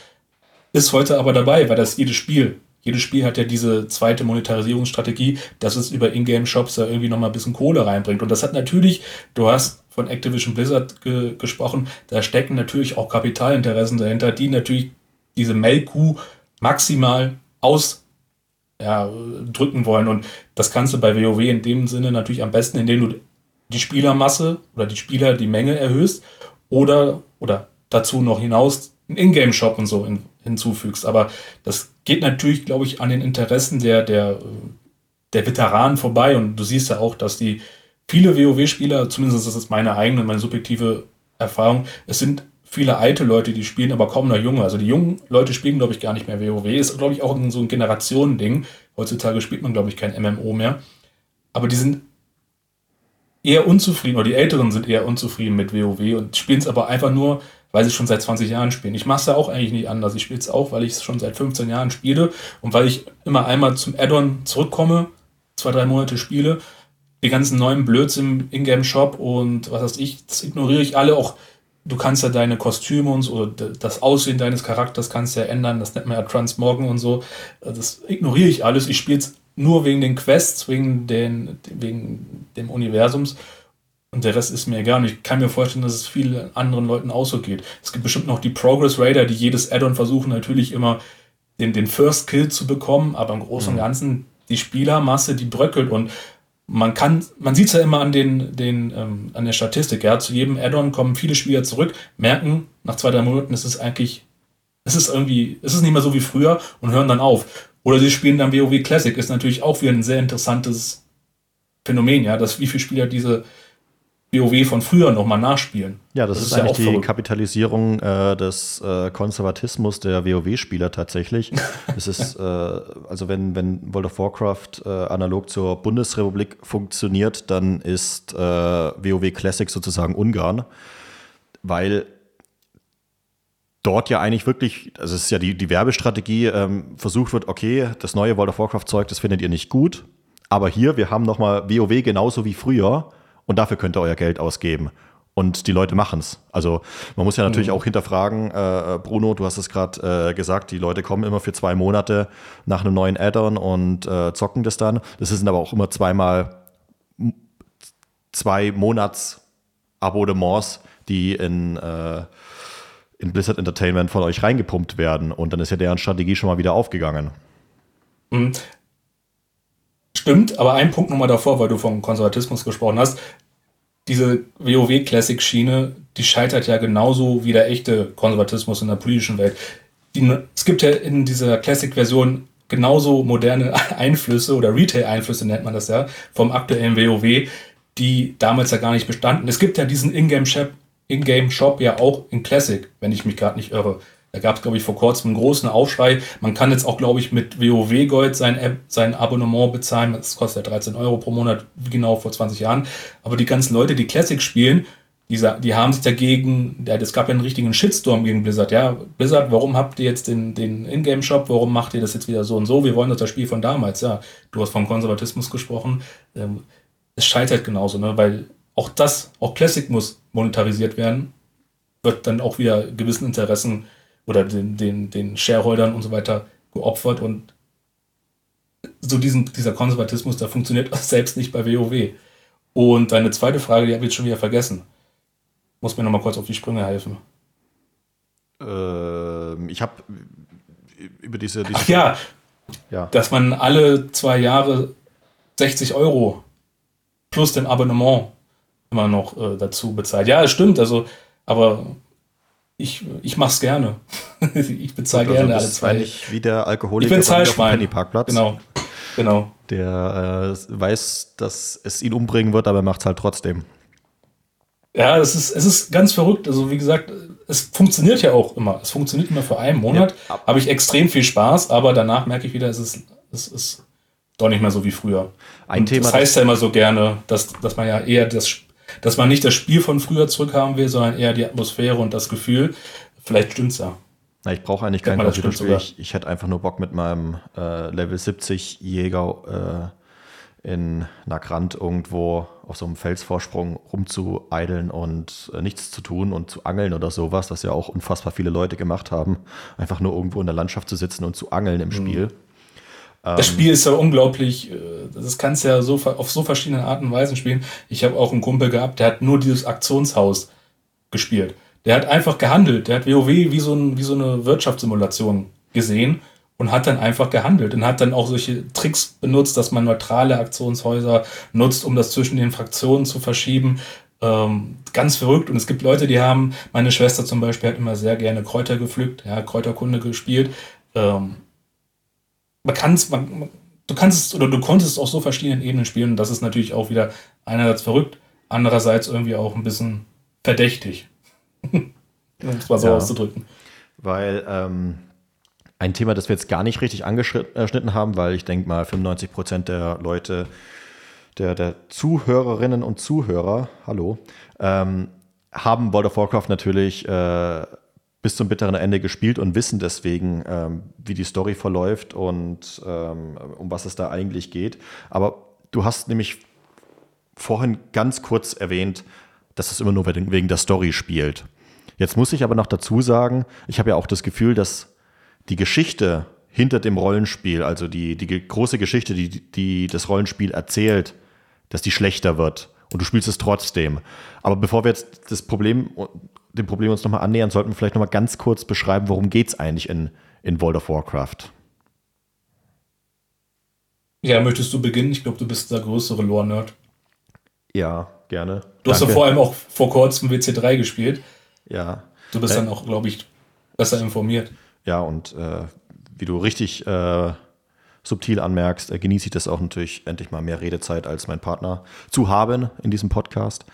Ist heute aber dabei, weil das jedes Spiel, jedes Spiel hat ja diese zweite Monetarisierungsstrategie, dass es über Ingame-Shops da irgendwie nochmal ein bisschen Kohle reinbringt. Und das hat natürlich, du hast von Activision Blizzard ge gesprochen, da stecken natürlich auch Kapitalinteressen dahinter, die natürlich diese Melkkuh maximal aus ja, wollen. Und das kannst du bei WoW in dem Sinne natürlich am besten, indem du die Spielermasse oder die Spieler, die Menge erhöhst oder, oder dazu noch hinaus einen Ingame-Shop und so in, hinzufügst. Aber das geht natürlich, glaube ich, an den Interessen der, der, der Veteranen vorbei. Und du siehst ja auch, dass die viele WoW-Spieler, zumindest das ist meine eigene, meine subjektive Erfahrung, es sind viele alte Leute, die spielen, aber kaum noch junge. Also die jungen Leute spielen, glaube ich, gar nicht mehr WoW. Ist, glaube ich, auch so ein Generationending. Heutzutage spielt man, glaube ich, kein MMO mehr. Aber die sind eher unzufrieden, oder die Älteren sind eher unzufrieden mit WoW und spielen es aber einfach nur, weil sie schon seit 20 Jahren spielen. Ich mache es ja auch eigentlich nicht anders. Ich spiele es auch, weil ich es schon seit 15 Jahren spiele und weil ich immer einmal zum Add-on zurückkomme, zwei, drei Monate spiele, die ganzen neuen Blöds im Ingame-Shop und was weiß ich, das ignoriere ich alle. Auch du kannst ja deine Kostüme und so, das Aussehen deines Charakters kannst ja ändern, das nennt man ja Transmoggen und so. Das ignoriere ich alles. Ich spiele es nur wegen den Quests, wegen, den, wegen dem Universums. Und der Rest ist mir egal. Und ich kann mir vorstellen, dass es vielen anderen Leuten auch so geht. Es gibt bestimmt noch die Progress Raider, die jedes Add-on versuchen, natürlich immer den, den First Kill zu bekommen. Aber im Großen und mhm. Ganzen, die Spielermasse, die bröckelt. Und man kann, man sieht es ja immer an den, den, ähm, an der Statistik, ja. Zu jedem Add-on kommen viele Spieler zurück, merken, nach zwei, drei Monaten ist es eigentlich, es ist irgendwie, es ist nicht mehr so wie früher und hören dann auf. Oder sie spielen dann WoW Classic, ist natürlich auch wieder ein sehr interessantes Phänomen, ja, dass wie viele Spieler diese WoW von früher nochmal nachspielen. Ja, das, das ist, ist, eigentlich ja die verrückt. Kapitalisierung äh, des äh, Konservatismus der WoW-Spieler tatsächlich. [laughs] es ist, äh, also wenn, wenn World of Warcraft äh, analog zur Bundesrepublik funktioniert, dann ist WoW äh, Classic sozusagen Ungarn, weil dort ja eigentlich wirklich, also es ist ja die, die Werbestrategie, ähm, versucht wird, okay, das neue World of Warcraft-Zeug, das findet ihr nicht gut, aber hier, wir haben nochmal WoW genauso wie früher und dafür könnt ihr euer Geld ausgeben. Und die Leute machen es. Also man muss ja natürlich mhm. auch hinterfragen, äh, Bruno, du hast es gerade äh, gesagt, die Leute kommen immer für zwei Monate nach einem neuen Add-on und äh, zocken das dann. Das sind aber auch immer zweimal zwei Monats Abonnements, die in äh, in Blizzard Entertainment von euch reingepumpt werden. Und dann ist ja deren Strategie schon mal wieder aufgegangen. Mhm. Stimmt, aber ein Punkt nochmal davor, weil du vom Konservatismus gesprochen hast. Diese WoW-Classic-Schiene, die scheitert ja genauso wie der echte Konservatismus in der politischen Welt. Die, es gibt ja in dieser Classic-Version genauso moderne [laughs] Einflüsse oder Retail-Einflüsse nennt man das ja, vom aktuellen WoW, die damals ja gar nicht bestanden. Es gibt ja diesen Ingame-Shop Ingame-Shop ja auch in Classic, wenn ich mich gerade nicht irre. Da gab es, glaube ich, vor kurzem einen großen Aufschrei. Man kann jetzt auch, glaube ich, mit WoW Gold sein, App, sein Abonnement bezahlen. Das kostet ja 13 Euro pro Monat, genau vor 20 Jahren. Aber die ganzen Leute, die Classic spielen, die, die haben sich dagegen, ja, es gab ja einen richtigen Shitstorm gegen Blizzard. Ja, Blizzard, warum habt ihr jetzt den, den Ingame-Shop? Warum macht ihr das jetzt wieder so und so? Wir wollen das, das Spiel von damals. Ja, du hast vom Konservatismus gesprochen. Ähm, es scheitert genauso, ne? weil auch das, auch Classic muss monetarisiert werden, wird dann auch wieder gewissen Interessen oder den, den, den Shareholdern und so weiter geopfert und so diesen, dieser Konservatismus, der funktioniert [laughs] selbst nicht bei WoW. Und deine zweite Frage, die habe ich jetzt schon wieder vergessen. Muss mir nochmal kurz auf die Sprünge helfen. Ähm, ich habe über diese, diese. Ach ja, ja, dass man alle zwei Jahre 60 Euro plus den Abonnement immer noch äh, dazu bezahlt. Ja, es stimmt, also, aber ich, ich mache es gerne. [laughs] ich bezahle also gerne alle zwei. Eigentlich wie der Alkoholiker ich bin Zahlschwein. Penny-Parkplatz. Genau. genau. Der äh, weiß, dass es ihn umbringen wird, aber er macht es halt trotzdem. Ja, es ist, es ist ganz verrückt. Also, wie gesagt, es funktioniert ja auch immer. Es funktioniert immer für einen Monat. Ja. Habe ich extrem viel Spaß, aber danach merke ich wieder, es ist, es ist doch nicht mehr so wie früher. Ein Und Thema. Das heißt ja immer so gerne, dass, dass man ja eher das dass man nicht das Spiel von früher zurückhaben will, sondern eher die Atmosphäre und das Gefühl. Vielleicht stimmt's ja. Na, ich brauche eigentlich kein Computerspiel. Ich, ich hätte einfach nur Bock mit meinem äh, Level 70 Jäger äh, in Nagrand irgendwo auf so einem Felsvorsprung rumzueideln und äh, nichts zu tun und zu angeln oder sowas, was ja auch unfassbar viele Leute gemacht haben. Einfach nur irgendwo in der Landschaft zu sitzen und zu angeln im mhm. Spiel. Das Spiel ist ja unglaublich, äh, das kannst du ja so, auf so verschiedene Arten und Weisen spielen. Ich habe auch einen Kumpel gehabt, der hat nur dieses Aktionshaus gespielt. Der hat einfach gehandelt. Der hat WoW wie so, ein, wie so eine Wirtschaftssimulation gesehen und hat dann einfach gehandelt und hat dann auch solche Tricks benutzt, dass man neutrale Aktionshäuser nutzt, um das zwischen den Fraktionen zu verschieben. Ähm, ganz verrückt. Und es gibt Leute, die haben, meine Schwester zum Beispiel hat immer sehr gerne Kräuter gepflückt, ja, Kräuterkunde gespielt. Ähm, man kann es, du kannst es oder du konntest es auf so verschiedenen Ebenen spielen und das ist natürlich auch wieder einerseits verrückt, andererseits irgendwie auch ein bisschen verdächtig. [laughs] um es mal so ja, auszudrücken. Weil ähm, ein Thema, das wir jetzt gar nicht richtig angeschnitten haben, weil ich denke mal 95 Prozent der Leute, der, der Zuhörerinnen und Zuhörer, hallo, ähm, haben World of Warcraft natürlich äh, bis zum bitteren Ende gespielt und wissen deswegen, ähm, wie die Story verläuft und ähm, um was es da eigentlich geht. Aber du hast nämlich vorhin ganz kurz erwähnt, dass es immer nur wegen der Story spielt. Jetzt muss ich aber noch dazu sagen, ich habe ja auch das Gefühl, dass die Geschichte hinter dem Rollenspiel, also die, die große Geschichte, die, die das Rollenspiel erzählt, dass die schlechter wird. Und du spielst es trotzdem. Aber bevor wir jetzt das Problem dem Problem uns nochmal annähern, sollten wir vielleicht nochmal ganz kurz beschreiben, worum geht es eigentlich in, in World of Warcraft? Ja, möchtest du beginnen? Ich glaube, du bist der größere Lore-Nerd. Ja, gerne. Du Danke. hast ja vor allem auch vor kurzem WC3 gespielt. Ja. Du bist äh, dann auch, glaube ich, besser informiert. Ja, und äh, wie du richtig äh, subtil anmerkst, äh, genieße ich das auch natürlich endlich mal mehr Redezeit als mein Partner zu haben in diesem Podcast.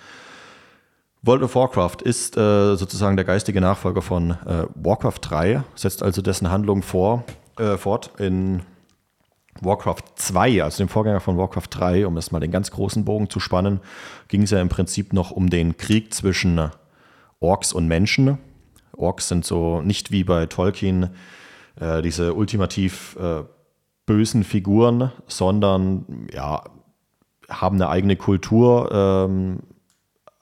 World of Warcraft ist äh, sozusagen der geistige Nachfolger von äh, Warcraft 3, setzt also dessen Handlung vor, äh, fort in Warcraft 2, also dem Vorgänger von Warcraft 3, um es mal den ganz großen Bogen zu spannen, ging es ja im Prinzip noch um den Krieg zwischen Orks und Menschen. Orks sind so nicht wie bei Tolkien äh, diese ultimativ äh, bösen Figuren, sondern ja, haben eine eigene Kultur, ähm,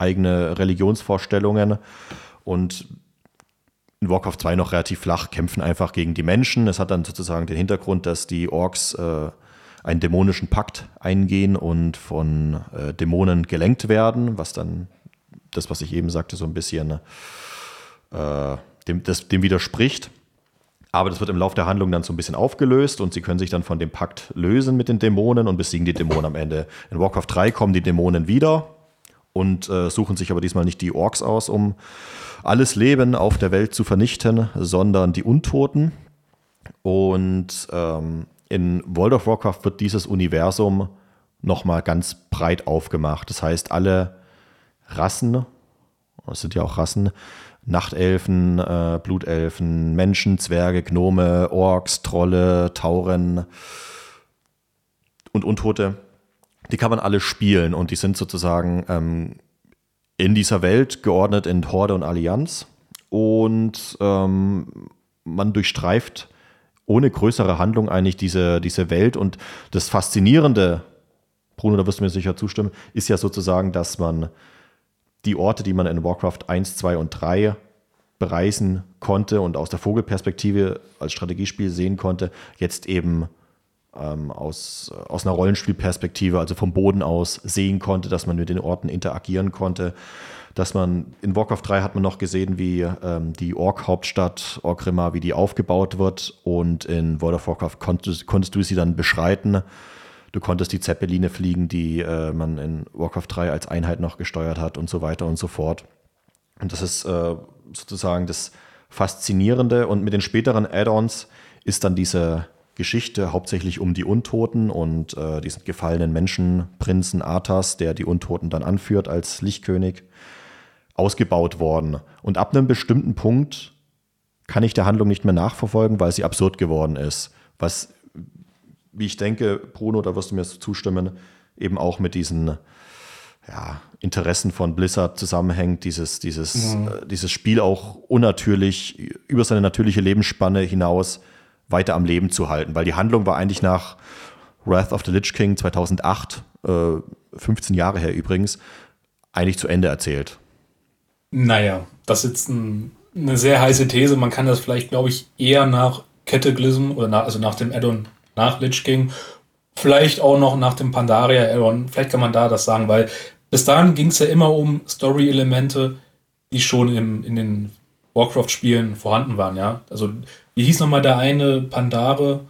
eigene Religionsvorstellungen und in Warcraft 2 noch relativ flach, kämpfen einfach gegen die Menschen. Es hat dann sozusagen den Hintergrund, dass die Orks äh, einen dämonischen Pakt eingehen und von äh, Dämonen gelenkt werden, was dann das, was ich eben sagte, so ein bisschen äh, dem, das, dem widerspricht. Aber das wird im Laufe der Handlung dann so ein bisschen aufgelöst und sie können sich dann von dem Pakt lösen mit den Dämonen und besiegen die Dämonen am Ende. In Warcraft 3 kommen die Dämonen wieder und äh, suchen sich aber diesmal nicht die Orks aus, um alles Leben auf der Welt zu vernichten, sondern die Untoten. Und ähm, in World of Warcraft wird dieses Universum nochmal ganz breit aufgemacht. Das heißt, alle Rassen, es sind ja auch Rassen, Nachtelfen, äh, Blutelfen, Menschen, Zwerge, Gnome, Orks, Trolle, Tauren und Untote, die kann man alle spielen und die sind sozusagen ähm, in dieser Welt geordnet in Horde und Allianz und ähm, man durchstreift ohne größere Handlung eigentlich diese, diese Welt und das Faszinierende, Bruno, da wirst du mir sicher zustimmen, ist ja sozusagen, dass man die Orte, die man in Warcraft 1, 2 und 3 bereisen konnte und aus der Vogelperspektive als Strategiespiel sehen konnte, jetzt eben ähm, aus, aus einer Rollenspielperspektive, also vom Boden aus sehen konnte, dass man mit den Orten interagieren konnte. Dass man in Warcraft 3 hat man noch gesehen, wie ähm, die Ork-Hauptstadt Orgrimmar, wie die aufgebaut wird. Und in World of Warcraft konntest, konntest du sie dann beschreiten. Du konntest die Zeppeline fliegen, die äh, man in Warcraft 3 als Einheit noch gesteuert hat und so weiter und so fort. Und das ist äh, sozusagen das Faszinierende. Und mit den späteren Add-ons ist dann diese Geschichte hauptsächlich um die Untoten und äh, diesen gefallenen Menschenprinzen Arthas, der die Untoten dann anführt als Lichtkönig, ausgebaut worden. Und ab einem bestimmten Punkt kann ich der Handlung nicht mehr nachverfolgen, weil sie absurd geworden ist. Was, wie ich denke, Bruno, da wirst du mir zustimmen, eben auch mit diesen ja, Interessen von Blizzard zusammenhängt, dieses, dieses, mhm. äh, dieses Spiel auch unnatürlich über seine natürliche Lebensspanne hinaus weiter am Leben zu halten, weil die Handlung war eigentlich nach Wrath of the Lich King 2008, äh, 15 Jahre her übrigens, eigentlich zu Ende erzählt. Naja, das ist jetzt ein, eine sehr heiße These. Man kann das vielleicht, glaube ich, eher nach Cataclysm oder nach, also nach dem Addon nach Lich King, vielleicht auch noch nach dem Pandaria Addon, vielleicht kann man da das sagen, weil bis dahin ging es ja immer um Story-Elemente, die schon im, in den Warcraft-Spielen vorhanden waren, ja. Also, wie hieß nochmal der eine Pandare?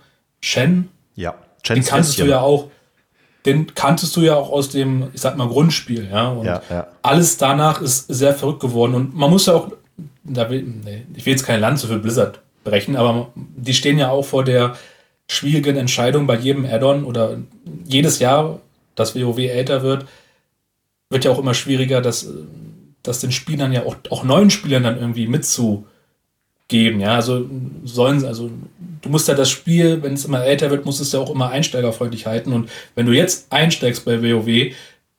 Shen? Ja, Chen Den kanntest Fässchen. du ja auch. Den kanntest du ja auch aus dem, ich sag mal, Grundspiel, ja. Und ja, ja. alles danach ist sehr verrückt geworden. Und man muss ja auch, da will, nee, ich will jetzt keine Lanze für Blizzard brechen, aber die stehen ja auch vor der schwierigen Entscheidung bei jedem Add-on oder jedes Jahr, das WoW älter wird, wird ja auch immer schwieriger, dass das den Spielern ja auch, auch neuen Spielern dann irgendwie mitzugeben. Ja, also sollen, also du musst ja das Spiel, wenn es immer älter wird, musst es ja auch immer einsteigerfreundlich halten. Und wenn du jetzt einsteigst bei WoW,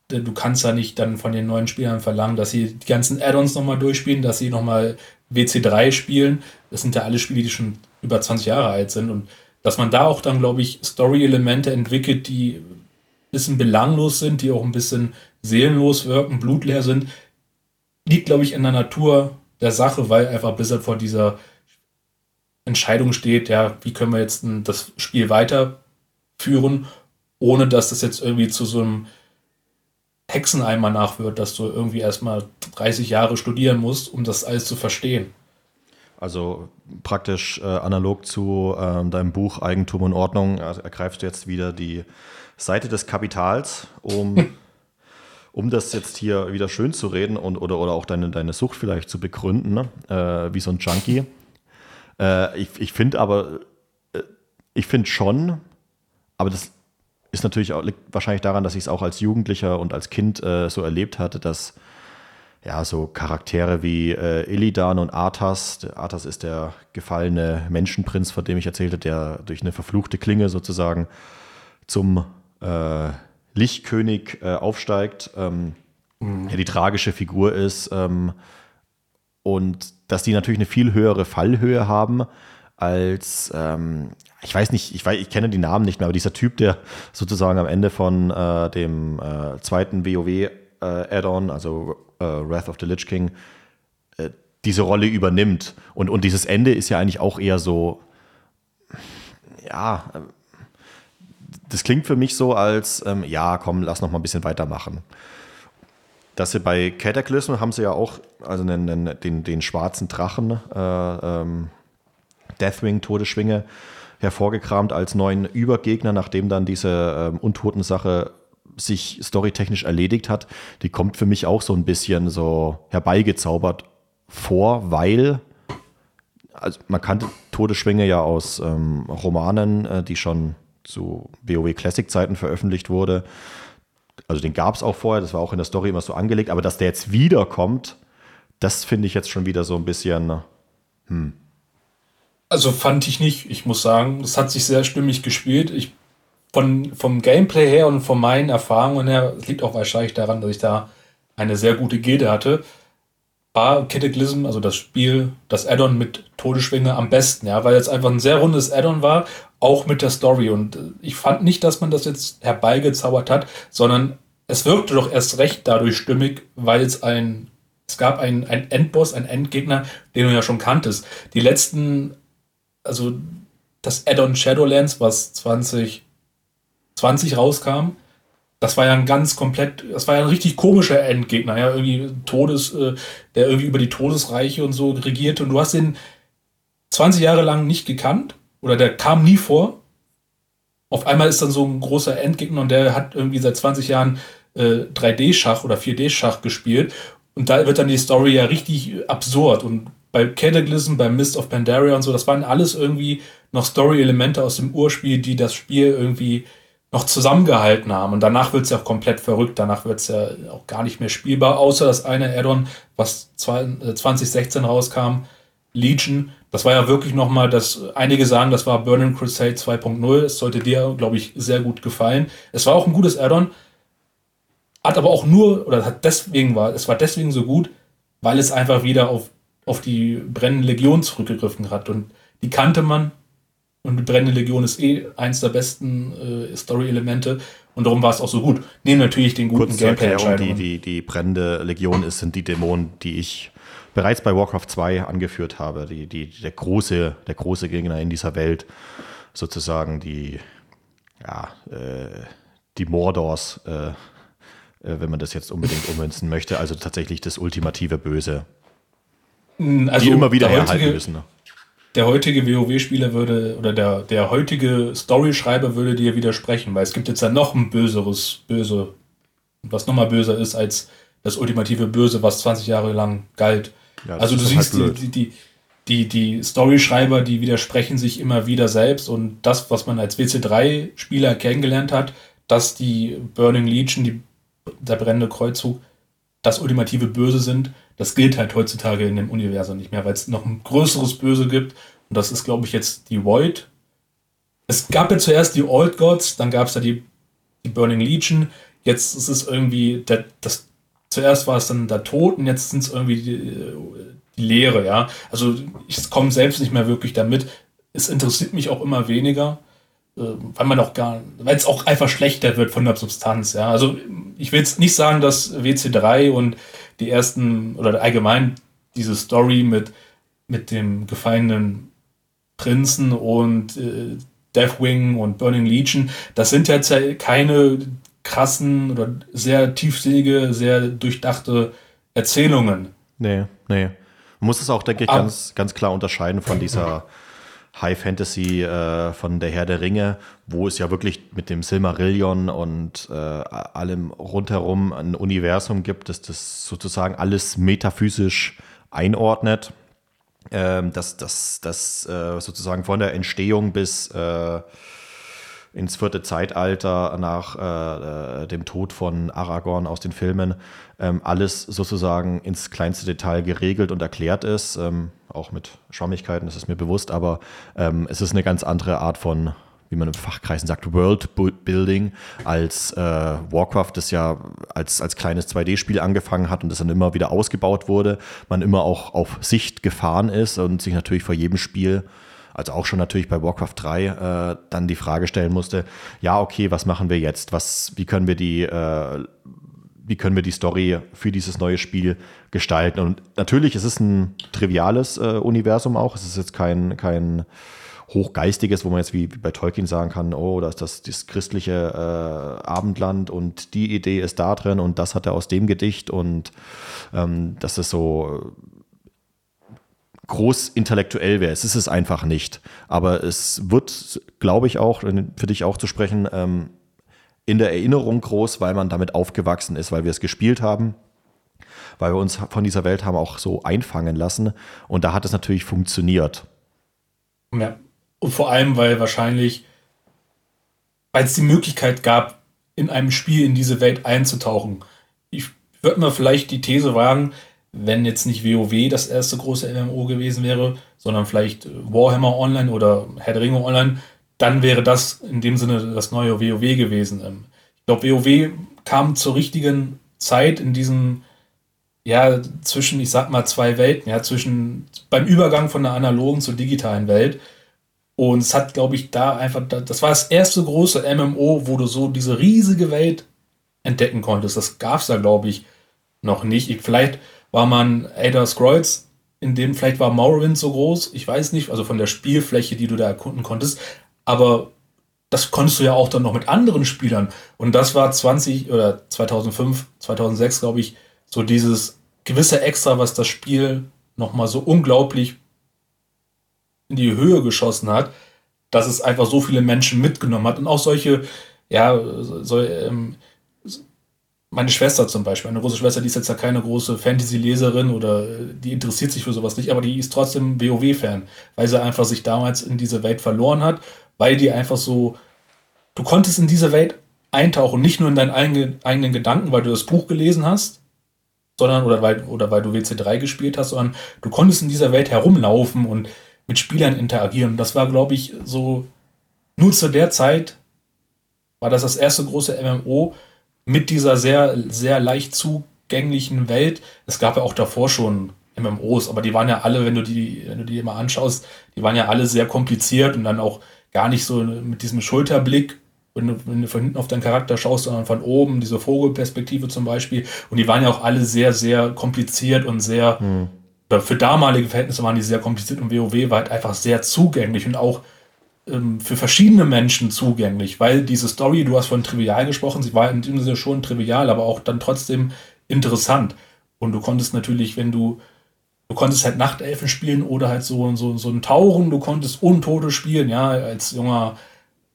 du kannst ja nicht dann von den neuen Spielern verlangen, dass sie die ganzen Add-ons nochmal durchspielen, dass sie nochmal WC3 spielen. Das sind ja alle Spiele, die schon über 20 Jahre alt sind. Und dass man da auch dann, glaube ich, Story-Elemente entwickelt, die ein bisschen belanglos sind, die auch ein bisschen seelenlos wirken, blutleer sind, liegt, glaube ich, in der Natur der Sache, weil einfach Blizzard vor dieser Entscheidung steht, ja, wie können wir jetzt das Spiel weiterführen, ohne dass das jetzt irgendwie zu so einem Hexeneimer nachwirkt, dass du irgendwie erstmal 30 Jahre studieren musst, um das alles zu verstehen. Also praktisch äh, analog zu äh, deinem Buch Eigentum und Ordnung also ergreifst du jetzt wieder die Seite des Kapitals, um [laughs] um das jetzt hier wieder schön zu reden und, oder, oder auch deine, deine Sucht vielleicht zu begründen, ne? äh, wie so ein Junkie. Äh, ich ich finde aber, äh, ich finde schon, aber das ist natürlich auch, liegt wahrscheinlich daran, dass ich es auch als Jugendlicher und als Kind äh, so erlebt hatte, dass ja, so Charaktere wie äh, Illidan und Arthas. Arthas ist der gefallene Menschenprinz, von dem ich erzählte, der durch eine verfluchte Klinge sozusagen zum äh, Lichtkönig äh, aufsteigt, ähm, mhm. ja die tragische Figur ist ähm, und dass die natürlich eine viel höhere Fallhöhe haben als, ähm, ich weiß nicht, ich, weiß, ich kenne die Namen nicht mehr, aber dieser Typ, der sozusagen am Ende von äh, dem äh, zweiten WoW-Add-on, äh, also äh, Wrath of the Lich King, äh, diese Rolle übernimmt. Und, und dieses Ende ist ja eigentlich auch eher so, ja, das klingt für mich so, als ähm, ja, komm, lass noch mal ein bisschen weitermachen. Dass sie bei Cataclysm haben sie ja auch also den, den, den, den schwarzen Drachen, äh, ähm, Deathwing, Todesschwinge, hervorgekramt als neuen Übergegner, nachdem dann diese ähm, Untoten-Sache sich storytechnisch erledigt hat. Die kommt für mich auch so ein bisschen so herbeigezaubert vor, weil also man kannte Todesschwinge ja aus ähm, Romanen, äh, die schon zu WoW Classic Zeiten veröffentlicht wurde. Also den gab es auch vorher, das war auch in der Story immer so angelegt, aber dass der jetzt wiederkommt, das finde ich jetzt schon wieder so ein bisschen. Hm. Also fand ich nicht. Ich muss sagen, es hat sich sehr stimmig gespielt. Ich, von, vom Gameplay her und von meinen Erfahrungen her, es liegt auch wahrscheinlich daran, dass ich da eine sehr gute Gilde hatte, war Cataclysm, also das Spiel, das Addon mit Todesschwinge am besten, ja, weil es einfach ein sehr rundes Addon war auch mit der Story. Und ich fand nicht, dass man das jetzt herbeigezaubert hat, sondern es wirkte doch erst recht dadurch stimmig, weil es ein es gab einen, einen Endboss, einen Endgegner, den du ja schon kanntest. Die letzten, also das Add-on Shadowlands, was 2020 rauskam, das war ja ein ganz komplett, das war ja ein richtig komischer Endgegner, ja, irgendwie Todes, äh, der irgendwie über die Todesreiche und so regierte. Und du hast den 20 Jahre lang nicht gekannt oder der kam nie vor. Auf einmal ist dann so ein großer Endgegner und der hat irgendwie seit 20 Jahren äh, 3D-Schach oder 4D-Schach gespielt. Und da wird dann die Story ja richtig absurd. Und bei Cataclysm, bei Mist of Pandaria und so, das waren alles irgendwie noch Story-Elemente aus dem Urspiel, die das Spiel irgendwie noch zusammengehalten haben. Und danach wird es ja auch komplett verrückt. Danach wird es ja auch gar nicht mehr spielbar, außer das eine Addon, was 2016 äh, rauskam, Legion. Das war ja wirklich nochmal, das, einige sagen, das war Burning Crusade 2.0. Es sollte dir, glaube ich, sehr gut gefallen. Es war auch ein gutes Addon, hat aber auch nur, oder hat deswegen war, es war deswegen so gut, weil es einfach wieder auf, auf die brennende Legion zurückgegriffen hat. Und die kannte man, und die Brennende Legion ist eh eins der besten äh, Story-Elemente. Und darum war es auch so gut. Nehmen natürlich den guten Gameplay. Die, die, die Brennende Legion ist, sind die Dämonen, die ich bereits bei Warcraft 2 angeführt habe. Die, die, der, große, der große Gegner in dieser Welt. Sozusagen die, ja, äh, die Mordors, äh, äh wenn man das jetzt unbedingt ummünzen möchte. Also tatsächlich das ultimative Böse. Hm, also die immer wieder herhalten müssen. Ne? der heutige WoW-Spieler würde, oder der, der heutige Story-Schreiber würde dir widersprechen, weil es gibt jetzt ja noch ein böseres Böse, was nochmal böser ist als das ultimative Böse, was 20 Jahre lang galt. Ja, also du siehst, halt die, die, die, die Story-Schreiber, die widersprechen sich immer wieder selbst und das, was man als WC3-Spieler kennengelernt hat, dass die Burning Legion, die, der brennende Kreuzzug, das ultimative Böse sind, das gilt halt heutzutage in dem Universum nicht mehr, weil es noch ein größeres Böse gibt. Und das ist, glaube ich, jetzt die Void. Es gab ja zuerst die Old Gods, dann gab es ja die, die Burning Legion. Jetzt ist es irgendwie, der, das, zuerst war es dann der Tod und jetzt sind es irgendwie die, die Leere, ja. Also ich komme selbst nicht mehr wirklich damit. Es interessiert mich auch immer weniger, äh, weil man auch gar, weil es auch einfach schlechter wird von der Substanz, ja. Also ich will jetzt nicht sagen, dass WC3 und die ersten, oder allgemein diese Story mit, mit dem gefallenen Prinzen und äh, Deathwing und Burning Legion, das sind jetzt keine krassen oder sehr tiefsinnige, sehr durchdachte Erzählungen. Nee, nee. Man muss es auch, denke ich, ganz, ganz klar unterscheiden von dieser High Fantasy äh, von der Herr der Ringe, wo es ja wirklich mit dem Silmarillion und äh, allem rundherum ein Universum gibt, das das sozusagen alles metaphysisch einordnet. Ähm, dass das, das äh, sozusagen von der Entstehung bis äh, ins vierte Zeitalter nach äh, äh, dem Tod von Aragorn aus den Filmen ähm, alles sozusagen ins kleinste Detail geregelt und erklärt ist. Ähm, auch mit Schwammigkeiten, das ist mir bewusst, aber ähm, es ist eine ganz andere Art von, wie man im Fachkreisen sagt, Worldbuilding, als äh, Warcraft, das ja als, als kleines 2D-Spiel angefangen hat und das dann immer wieder ausgebaut wurde, man immer auch auf Sicht gefahren ist und sich natürlich vor jedem Spiel also auch schon natürlich bei Warcraft 3 äh, dann die Frage stellen musste, ja, okay, was machen wir jetzt? Was, wie können wir die, äh, wie können wir die Story für dieses neue Spiel gestalten? Und natürlich ist es ein triviales äh, Universum auch. Es ist jetzt kein, kein hochgeistiges, wo man jetzt wie, wie bei Tolkien sagen kann, oh, da ist das, das christliche äh, Abendland und die Idee ist da drin und das hat er aus dem Gedicht und ähm, das ist so groß intellektuell wäre. Es ist es einfach nicht. Aber es wird, glaube ich auch, für dich auch zu sprechen, ähm, in der Erinnerung groß, weil man damit aufgewachsen ist, weil wir es gespielt haben, weil wir uns von dieser Welt haben auch so einfangen lassen. Und da hat es natürlich funktioniert. Ja. Und vor allem, weil wahrscheinlich, weil es die Möglichkeit gab, in einem Spiel in diese Welt einzutauchen. Ich würde mal vielleicht die These wagen, wenn jetzt nicht WoW das erste große MMO gewesen wäre, sondern vielleicht Warhammer Online oder Herr der Ringe Online, dann wäre das in dem Sinne das neue WoW gewesen. Ähm, ich glaube, WoW kam zur richtigen Zeit in diesem, ja, zwischen, ich sag mal, zwei Welten, ja, zwischen, beim Übergang von der analogen zur digitalen Welt. Und es hat, glaube ich, da einfach, das war das erste große MMO, wo du so diese riesige Welt entdecken konntest. Das gab es da, glaube ich, noch nicht. Ich, vielleicht war man Elder Scrolls, in dem vielleicht war Morrowind so groß, ich weiß nicht, also von der Spielfläche, die du da erkunden konntest, aber das konntest du ja auch dann noch mit anderen Spielern. Und das war 20 oder 2005, 2006, glaube ich, so dieses gewisse Extra, was das Spiel nochmal so unglaublich in die Höhe geschossen hat, dass es einfach so viele Menschen mitgenommen hat und auch solche, ja, so, ähm, meine Schwester zum Beispiel, meine große Schwester, die ist jetzt ja keine große Fantasy-Leserin oder die interessiert sich für sowas nicht, aber die ist trotzdem WoW-Fan, weil sie einfach sich damals in diese Welt verloren hat, weil die einfach so, du konntest in diese Welt eintauchen, nicht nur in deinen eigenen, eigenen Gedanken, weil du das Buch gelesen hast, sondern oder weil, oder weil du WC3 gespielt hast, sondern du konntest in dieser Welt herumlaufen und mit Spielern interagieren. Das war, glaube ich, so nur zu der Zeit war das das erste große MMO, mit dieser sehr, sehr leicht zugänglichen Welt. Es gab ja auch davor schon MMOs, aber die waren ja alle, wenn du die, wenn du die mal anschaust, die waren ja alle sehr kompliziert und dann auch gar nicht so mit diesem Schulterblick, wenn du, wenn du von hinten auf deinen Charakter schaust, sondern von oben, diese Vogelperspektive zum Beispiel. Und die waren ja auch alle sehr, sehr kompliziert und sehr, hm. für damalige Verhältnisse waren die sehr kompliziert und WoW war halt einfach sehr zugänglich und auch ähm, für verschiedene Menschen zugänglich, weil diese Story, du hast von trivial gesprochen, sie war in dem Sinne schon trivial, aber auch dann trotzdem interessant. Und du konntest natürlich, wenn du, du konntest halt Nachtelfen spielen oder halt so, so, so ein Tauchen, du konntest Untote spielen, ja, als junger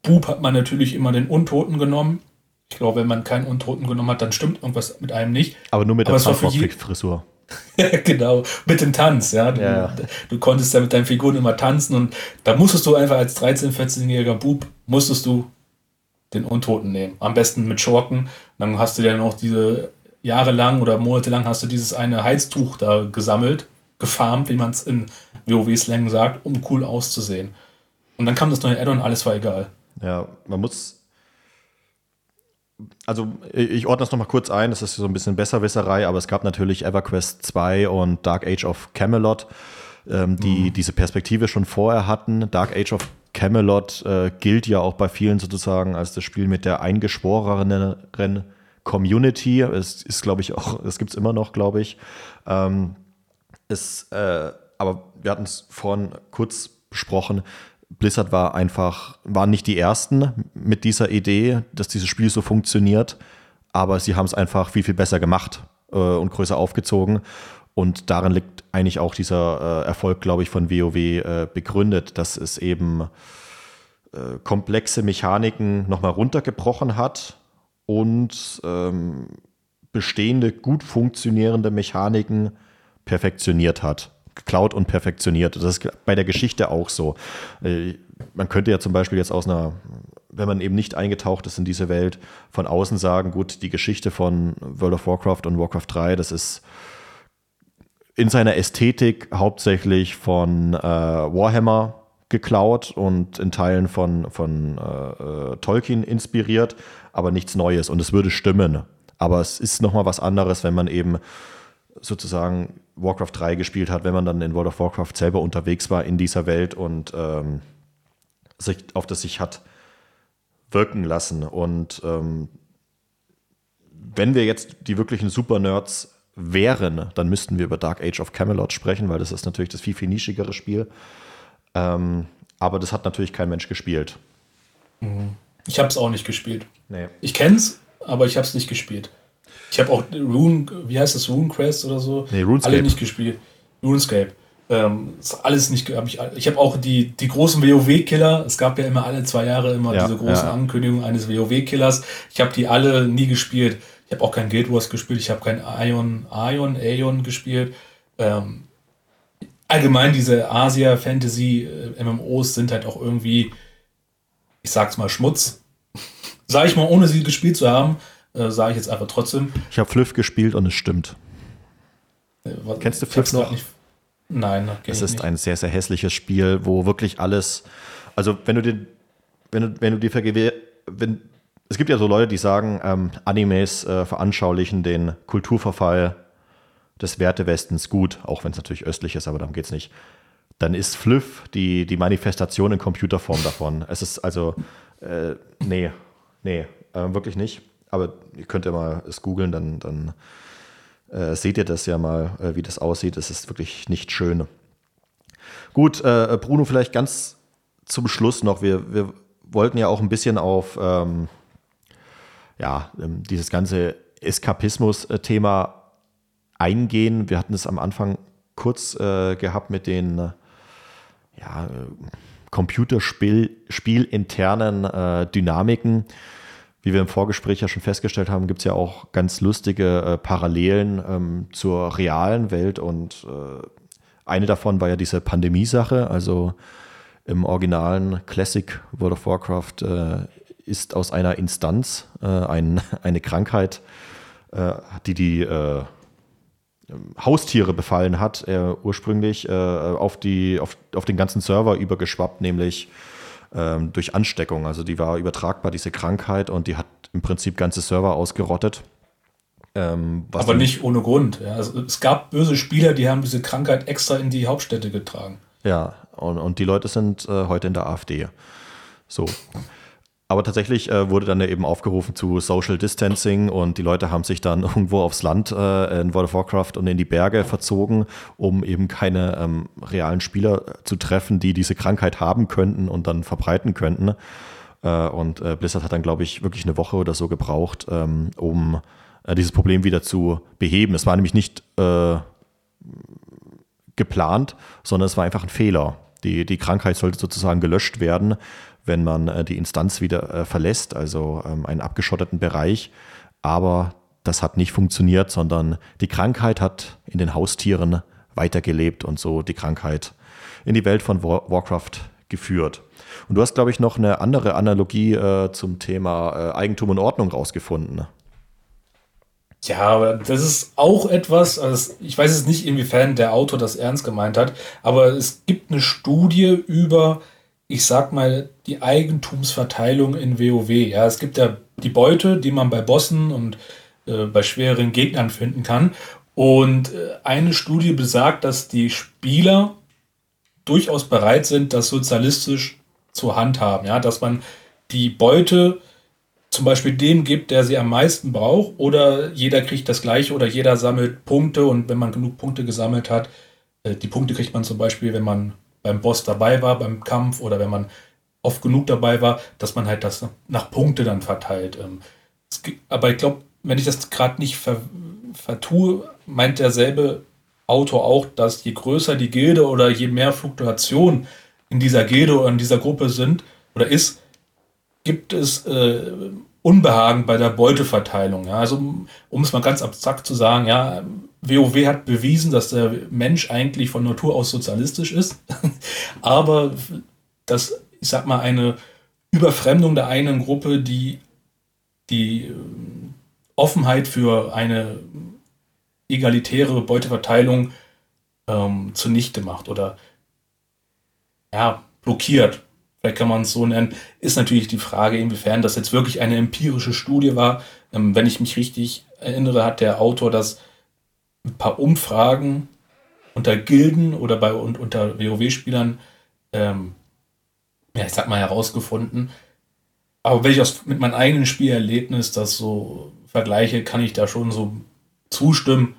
Bub hat man natürlich immer den Untoten genommen. Ich glaube, wenn man keinen Untoten genommen hat, dann stimmt irgendwas mit einem nicht. Aber nur mit der Frisur. [laughs] genau, mit dem Tanz, ja. Du, ja. du konntest ja mit deinen Figuren immer tanzen und da musstest du einfach als 13-, 14-jähriger Bub, musstest du den Untoten nehmen. Am besten mit Schurken. Dann hast du ja noch diese jahrelang oder monatelang hast du dieses eine Heiztuch da gesammelt, gefarmt, wie man es in WoW-Slang sagt, um cool auszusehen. Und dann kam das neue Addon, alles war egal. Ja, man muss also ich ordne das nochmal kurz ein, das ist so ein bisschen Besserwisserei, aber es gab natürlich EverQuest 2 und Dark Age of Camelot, ähm, die mhm. diese Perspektive schon vorher hatten. Dark Age of Camelot äh, gilt ja auch bei vielen sozusagen als das Spiel mit der eingeschworenen Community. Es ist, glaube ich, auch, das gibt es immer noch, glaube ich. Ähm, es, äh, aber wir hatten es vorhin kurz besprochen, Blizzard war einfach, waren nicht die ersten mit dieser Idee, dass dieses Spiel so funktioniert, aber sie haben es einfach viel, viel besser gemacht äh, und größer aufgezogen. Und darin liegt eigentlich auch dieser äh, Erfolg, glaube ich, von WoW äh, begründet, dass es eben äh, komplexe Mechaniken nochmal runtergebrochen hat und ähm, bestehende, gut funktionierende Mechaniken perfektioniert hat geklaut und perfektioniert. Das ist bei der Geschichte auch so. Äh, man könnte ja zum Beispiel jetzt aus einer, wenn man eben nicht eingetaucht ist in diese Welt, von außen sagen, gut, die Geschichte von World of Warcraft und Warcraft 3, das ist in seiner Ästhetik hauptsächlich von äh, Warhammer geklaut und in Teilen von, von äh, äh Tolkien inspiriert, aber nichts Neues. Und es würde stimmen. Aber es ist nochmal was anderes, wenn man eben sozusagen Warcraft 3 gespielt hat, wenn man dann in World of Warcraft selber unterwegs war in dieser Welt und ähm, sich auf das sich hat wirken lassen. Und ähm, wenn wir jetzt die wirklichen Super-Nerds wären, dann müssten wir über Dark Age of Camelot sprechen, weil das ist natürlich das viel, viel nischigere Spiel. Ähm, aber das hat natürlich kein Mensch gespielt. Mhm. Ich habe es auch nicht gespielt. Nee. Ich kenne es, aber ich habe es nicht gespielt. Ich habe auch Rune, wie heißt das, RuneQuest oder so? Nee, RuneScape. Alle nicht gespielt. RuneScape. Ähm, alles nicht, hab ich ich habe auch die, die großen WoW-Killer, es gab ja immer alle zwei Jahre immer ja, diese großen ja. Ankündigungen eines WoW-Killers. Ich habe die alle nie gespielt. Ich habe auch kein Guild Wars gespielt, ich habe kein Ion, Ion, Aeon gespielt. Ähm, allgemein diese Asia-Fantasy-MMOs sind halt auch irgendwie, ich sag's mal, Schmutz. [laughs] Sag ich mal, ohne sie gespielt zu haben äh, sage ich jetzt einfach trotzdem. Ich habe Fliff gespielt und es stimmt. Äh, Kennst du Fliff noch? Nicht, nein, es ist nicht. ein sehr, sehr hässliches Spiel, wo wirklich alles, also wenn du dir, wenn du, wenn du dir wenn, es gibt ja so Leute, die sagen, ähm, Animes äh, veranschaulichen den Kulturverfall des Wertewestens gut, auch wenn es natürlich östlich ist, aber darum geht es nicht. Dann ist Fliff die, die Manifestation in Computerform davon. Es ist also, äh, nee, nee, äh, wirklich nicht aber ihr könnt ja mal es googeln, dann, dann äh, seht ihr das ja mal, äh, wie das aussieht. Es ist wirklich nicht schön. Gut, äh, Bruno, vielleicht ganz zum Schluss noch. Wir, wir wollten ja auch ein bisschen auf ähm, ja, ähm, dieses ganze Eskapismus-Thema eingehen. Wir hatten es am Anfang kurz äh, gehabt mit den ja, Computerspiel-internen äh, Dynamiken. Wie wir im Vorgespräch ja schon festgestellt haben, gibt es ja auch ganz lustige äh, Parallelen ähm, zur realen Welt und äh, eine davon war ja diese Pandemie-Sache. Also im originalen Classic World of Warcraft äh, ist aus einer Instanz äh, ein, [laughs] eine Krankheit, äh, die die äh, Haustiere befallen hat, ursprünglich auf, die, auf, auf den ganzen Server übergeschwappt, nämlich ähm, durch Ansteckung. Also die war übertragbar, diese Krankheit, und die hat im Prinzip ganze Server ausgerottet. Ähm, Aber nicht ohne Grund. Ja. Also es gab böse Spieler, die haben diese Krankheit extra in die Hauptstädte getragen. Ja, und, und die Leute sind äh, heute in der AfD. So. Aber tatsächlich äh, wurde dann eben aufgerufen zu Social Distancing und die Leute haben sich dann [laughs] irgendwo aufs Land äh, in World of Warcraft und in die Berge verzogen, um eben keine ähm, realen Spieler zu treffen, die diese Krankheit haben könnten und dann verbreiten könnten. Äh, und äh, Blizzard hat dann, glaube ich, wirklich eine Woche oder so gebraucht, ähm, um äh, dieses Problem wieder zu beheben. Es war nämlich nicht äh, geplant, sondern es war einfach ein Fehler. Die, die Krankheit sollte sozusagen gelöscht werden, wenn man äh, die Instanz wieder äh, verlässt, also ähm, einen abgeschotteten Bereich. Aber das hat nicht funktioniert, sondern die Krankheit hat in den Haustieren weitergelebt und so die Krankheit in die Welt von War Warcraft geführt. Und du hast, glaube ich, noch eine andere Analogie äh, zum Thema äh, Eigentum und Ordnung rausgefunden. Ja, aber das ist auch etwas, also ich weiß jetzt nicht, inwiefern der Autor das ernst gemeint hat, aber es gibt eine Studie über, ich sag mal, die Eigentumsverteilung in WoW. Ja, es gibt ja die Beute, die man bei Bossen und äh, bei schwereren Gegnern finden kann. Und äh, eine Studie besagt, dass die Spieler durchaus bereit sind, das sozialistisch zu handhaben. Ja, dass man die Beute zum Beispiel dem gibt, der sie am meisten braucht, oder jeder kriegt das gleiche oder jeder sammelt Punkte und wenn man genug Punkte gesammelt hat, äh, die Punkte kriegt man zum Beispiel, wenn man beim Boss dabei war, beim Kampf oder wenn man oft genug dabei war, dass man halt das nach Punkte dann verteilt. Ähm, aber ich glaube, wenn ich das gerade nicht ver vertue, meint derselbe Autor auch, dass je größer die Gilde oder je mehr Fluktuation in dieser Gilde oder in dieser Gruppe sind oder ist, gibt es äh, Unbehagen bei der Beuteverteilung. Ja? Also um es mal ganz abstrakt zu sagen, ja, WoW hat bewiesen, dass der Mensch eigentlich von Natur aus sozialistisch ist, [laughs] aber dass, ich sag mal, eine Überfremdung der einen Gruppe, die die äh, Offenheit für eine egalitäre Beuteverteilung ähm, zunichte macht oder ja, blockiert. Vielleicht kann man es so nennen, ist natürlich die Frage, inwiefern das jetzt wirklich eine empirische Studie war. Ähm, wenn ich mich richtig erinnere, hat der Autor das ein paar Umfragen unter Gilden oder bei und unter WoW-Spielern, ähm, ja, ich sag mal, herausgefunden. Aber wenn ich das mit meinem eigenen Spielerlebnis das so vergleiche, kann ich da schon so zustimmen.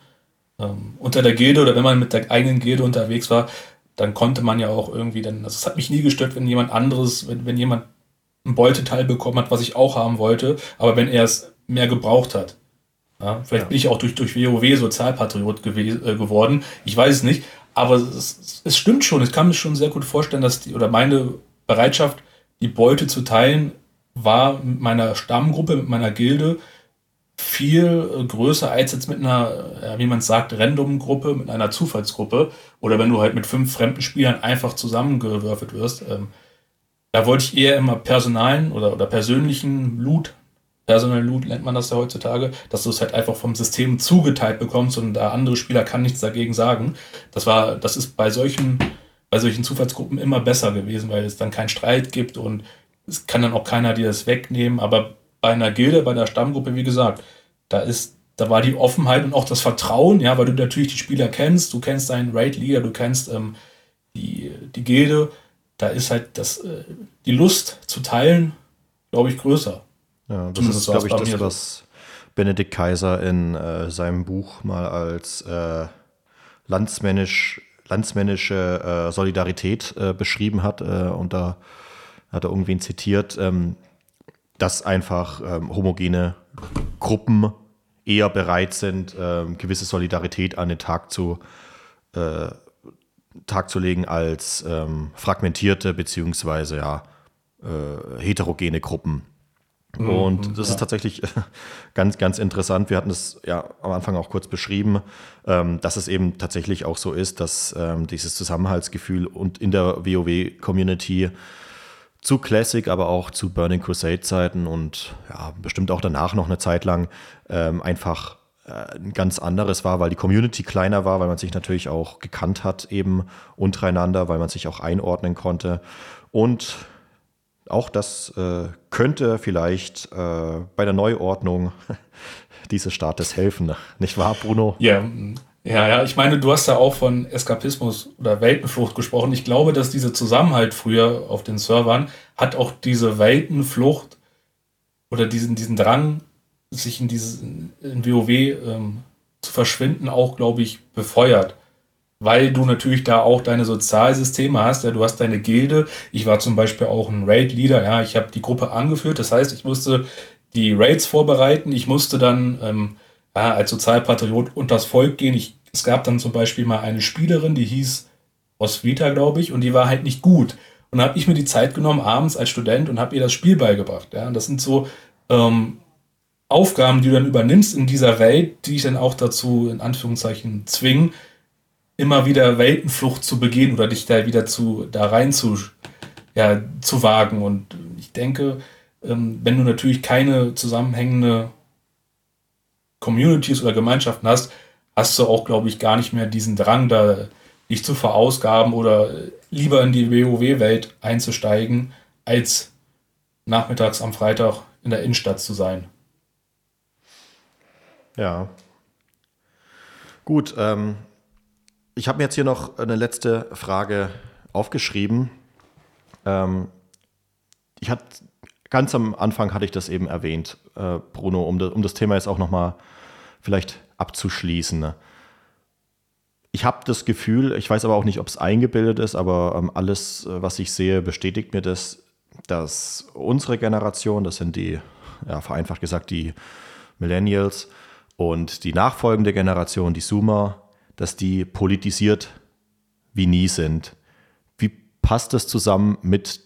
Ähm, unter der Gilde oder wenn man mit der eigenen Gilde unterwegs war, dann konnte man ja auch irgendwie dann, also es hat mich nie gestört, wenn jemand anderes, wenn, wenn jemand ein Beuteteil bekommen hat, was ich auch haben wollte, aber wenn er es mehr gebraucht hat. Ja, vielleicht ja. bin ich auch durch, durch WoW Sozialpatriot äh, geworden. Ich weiß es nicht. Aber es, es stimmt schon. Ich kann mir schon sehr gut vorstellen, dass die, oder meine Bereitschaft, die Beute zu teilen, war mit meiner Stammgruppe, mit meiner Gilde viel äh, größer als jetzt mit einer, wie man sagt, Random-Gruppe, mit einer Zufallsgruppe oder wenn du halt mit fünf fremden Spielern einfach zusammengewürfelt wirst. Ähm, da wollte ich eher immer personalen oder, oder persönlichen Loot, Personal Loot nennt man das ja heutzutage, dass du es halt einfach vom System zugeteilt bekommst und der andere Spieler kann nichts dagegen sagen. Das war, das ist bei solchen, bei solchen Zufallsgruppen immer besser gewesen, weil es dann keinen Streit gibt und es kann dann auch keiner dir das wegnehmen, aber bei einer Gilde, bei der Stammgruppe, wie gesagt, da ist, da war die Offenheit und auch das Vertrauen, ja, weil du natürlich die Spieler kennst, du kennst deinen Raid-Leader, du kennst ähm, die, die Gilde, da ist halt das, äh, die Lust zu teilen, glaube ich, größer. Ja, das ist, glaube ich, das, was Benedikt Kaiser in äh, seinem Buch mal als äh, landsmännisch, landsmännische äh, Solidarität äh, beschrieben hat. Äh, und da hat er irgendwen zitiert, ähm, dass einfach ähm, homogene Gruppen eher bereit sind, ähm, gewisse Solidarität an den Tag zu, äh, Tag zu legen als ähm, fragmentierte beziehungsweise ja, heterogene Gruppen. Mhm, und das ja. ist tatsächlich [laughs] ganz, ganz interessant. Wir hatten es ja am Anfang auch kurz beschrieben, ähm, dass es eben tatsächlich auch so ist, dass ähm, dieses Zusammenhaltsgefühl und in der WoW-Community zu Classic, aber auch zu Burning Crusade-Zeiten und ja, bestimmt auch danach noch eine Zeit lang ähm, einfach äh, ein ganz anderes war, weil die Community kleiner war, weil man sich natürlich auch gekannt hat eben untereinander, weil man sich auch einordnen konnte und auch das äh, könnte vielleicht äh, bei der Neuordnung [laughs] dieses Staates helfen, nicht wahr, Bruno? Ja, ja, ja. Ich meine, du hast ja auch von Eskapismus oder Weltenflucht gesprochen. Ich glaube, dass dieser Zusammenhalt früher auf den Servern hat auch diese Weltenflucht oder diesen, diesen Drang, sich in dieses in WoW ähm, zu verschwinden, auch, glaube ich, befeuert weil du natürlich da auch deine Sozialsysteme hast. Ja, du hast deine Gilde. Ich war zum Beispiel auch ein Raid-Leader. Ja, ich habe die Gruppe angeführt. Das heißt, ich musste die Raids vorbereiten. Ich musste dann ähm, ja, als Sozialpatriot unters Volk gehen. Ich, es gab dann zum Beispiel mal eine Spielerin, die hieß Oswita, glaube ich, und die war halt nicht gut. Und habe ich mir die Zeit genommen, abends als Student, und habe ihr das Spiel beigebracht. Ja, und das sind so ähm, Aufgaben, die du dann übernimmst in dieser Welt, die ich dann auch dazu in Anführungszeichen zwingen, immer wieder Weltenflucht zu begehen oder dich da wieder zu da rein zu, ja, zu wagen. Und ich denke, ähm, wenn du natürlich keine zusammenhängende Communities oder Gemeinschaften hast, hast du auch, glaube ich, gar nicht mehr diesen Drang, da dich zu verausgaben oder lieber in die WoW-Welt einzusteigen, als nachmittags am Freitag in der Innenstadt zu sein. Ja. Gut, ähm, ich habe mir jetzt hier noch eine letzte Frage aufgeschrieben. Ähm, ich hatte ganz am Anfang hatte ich das eben erwähnt, äh, Bruno, um, de, um das Thema jetzt auch noch mal vielleicht abzuschließen. Ne? Ich habe das Gefühl, ich weiß aber auch nicht, ob es eingebildet ist, aber ähm, alles, äh, was ich sehe, bestätigt mir das, dass unsere Generation, das sind die, ja, vereinfacht gesagt, die Millennials und die nachfolgende Generation, die Zoomer, dass die politisiert wie nie sind. Wie passt das zusammen mit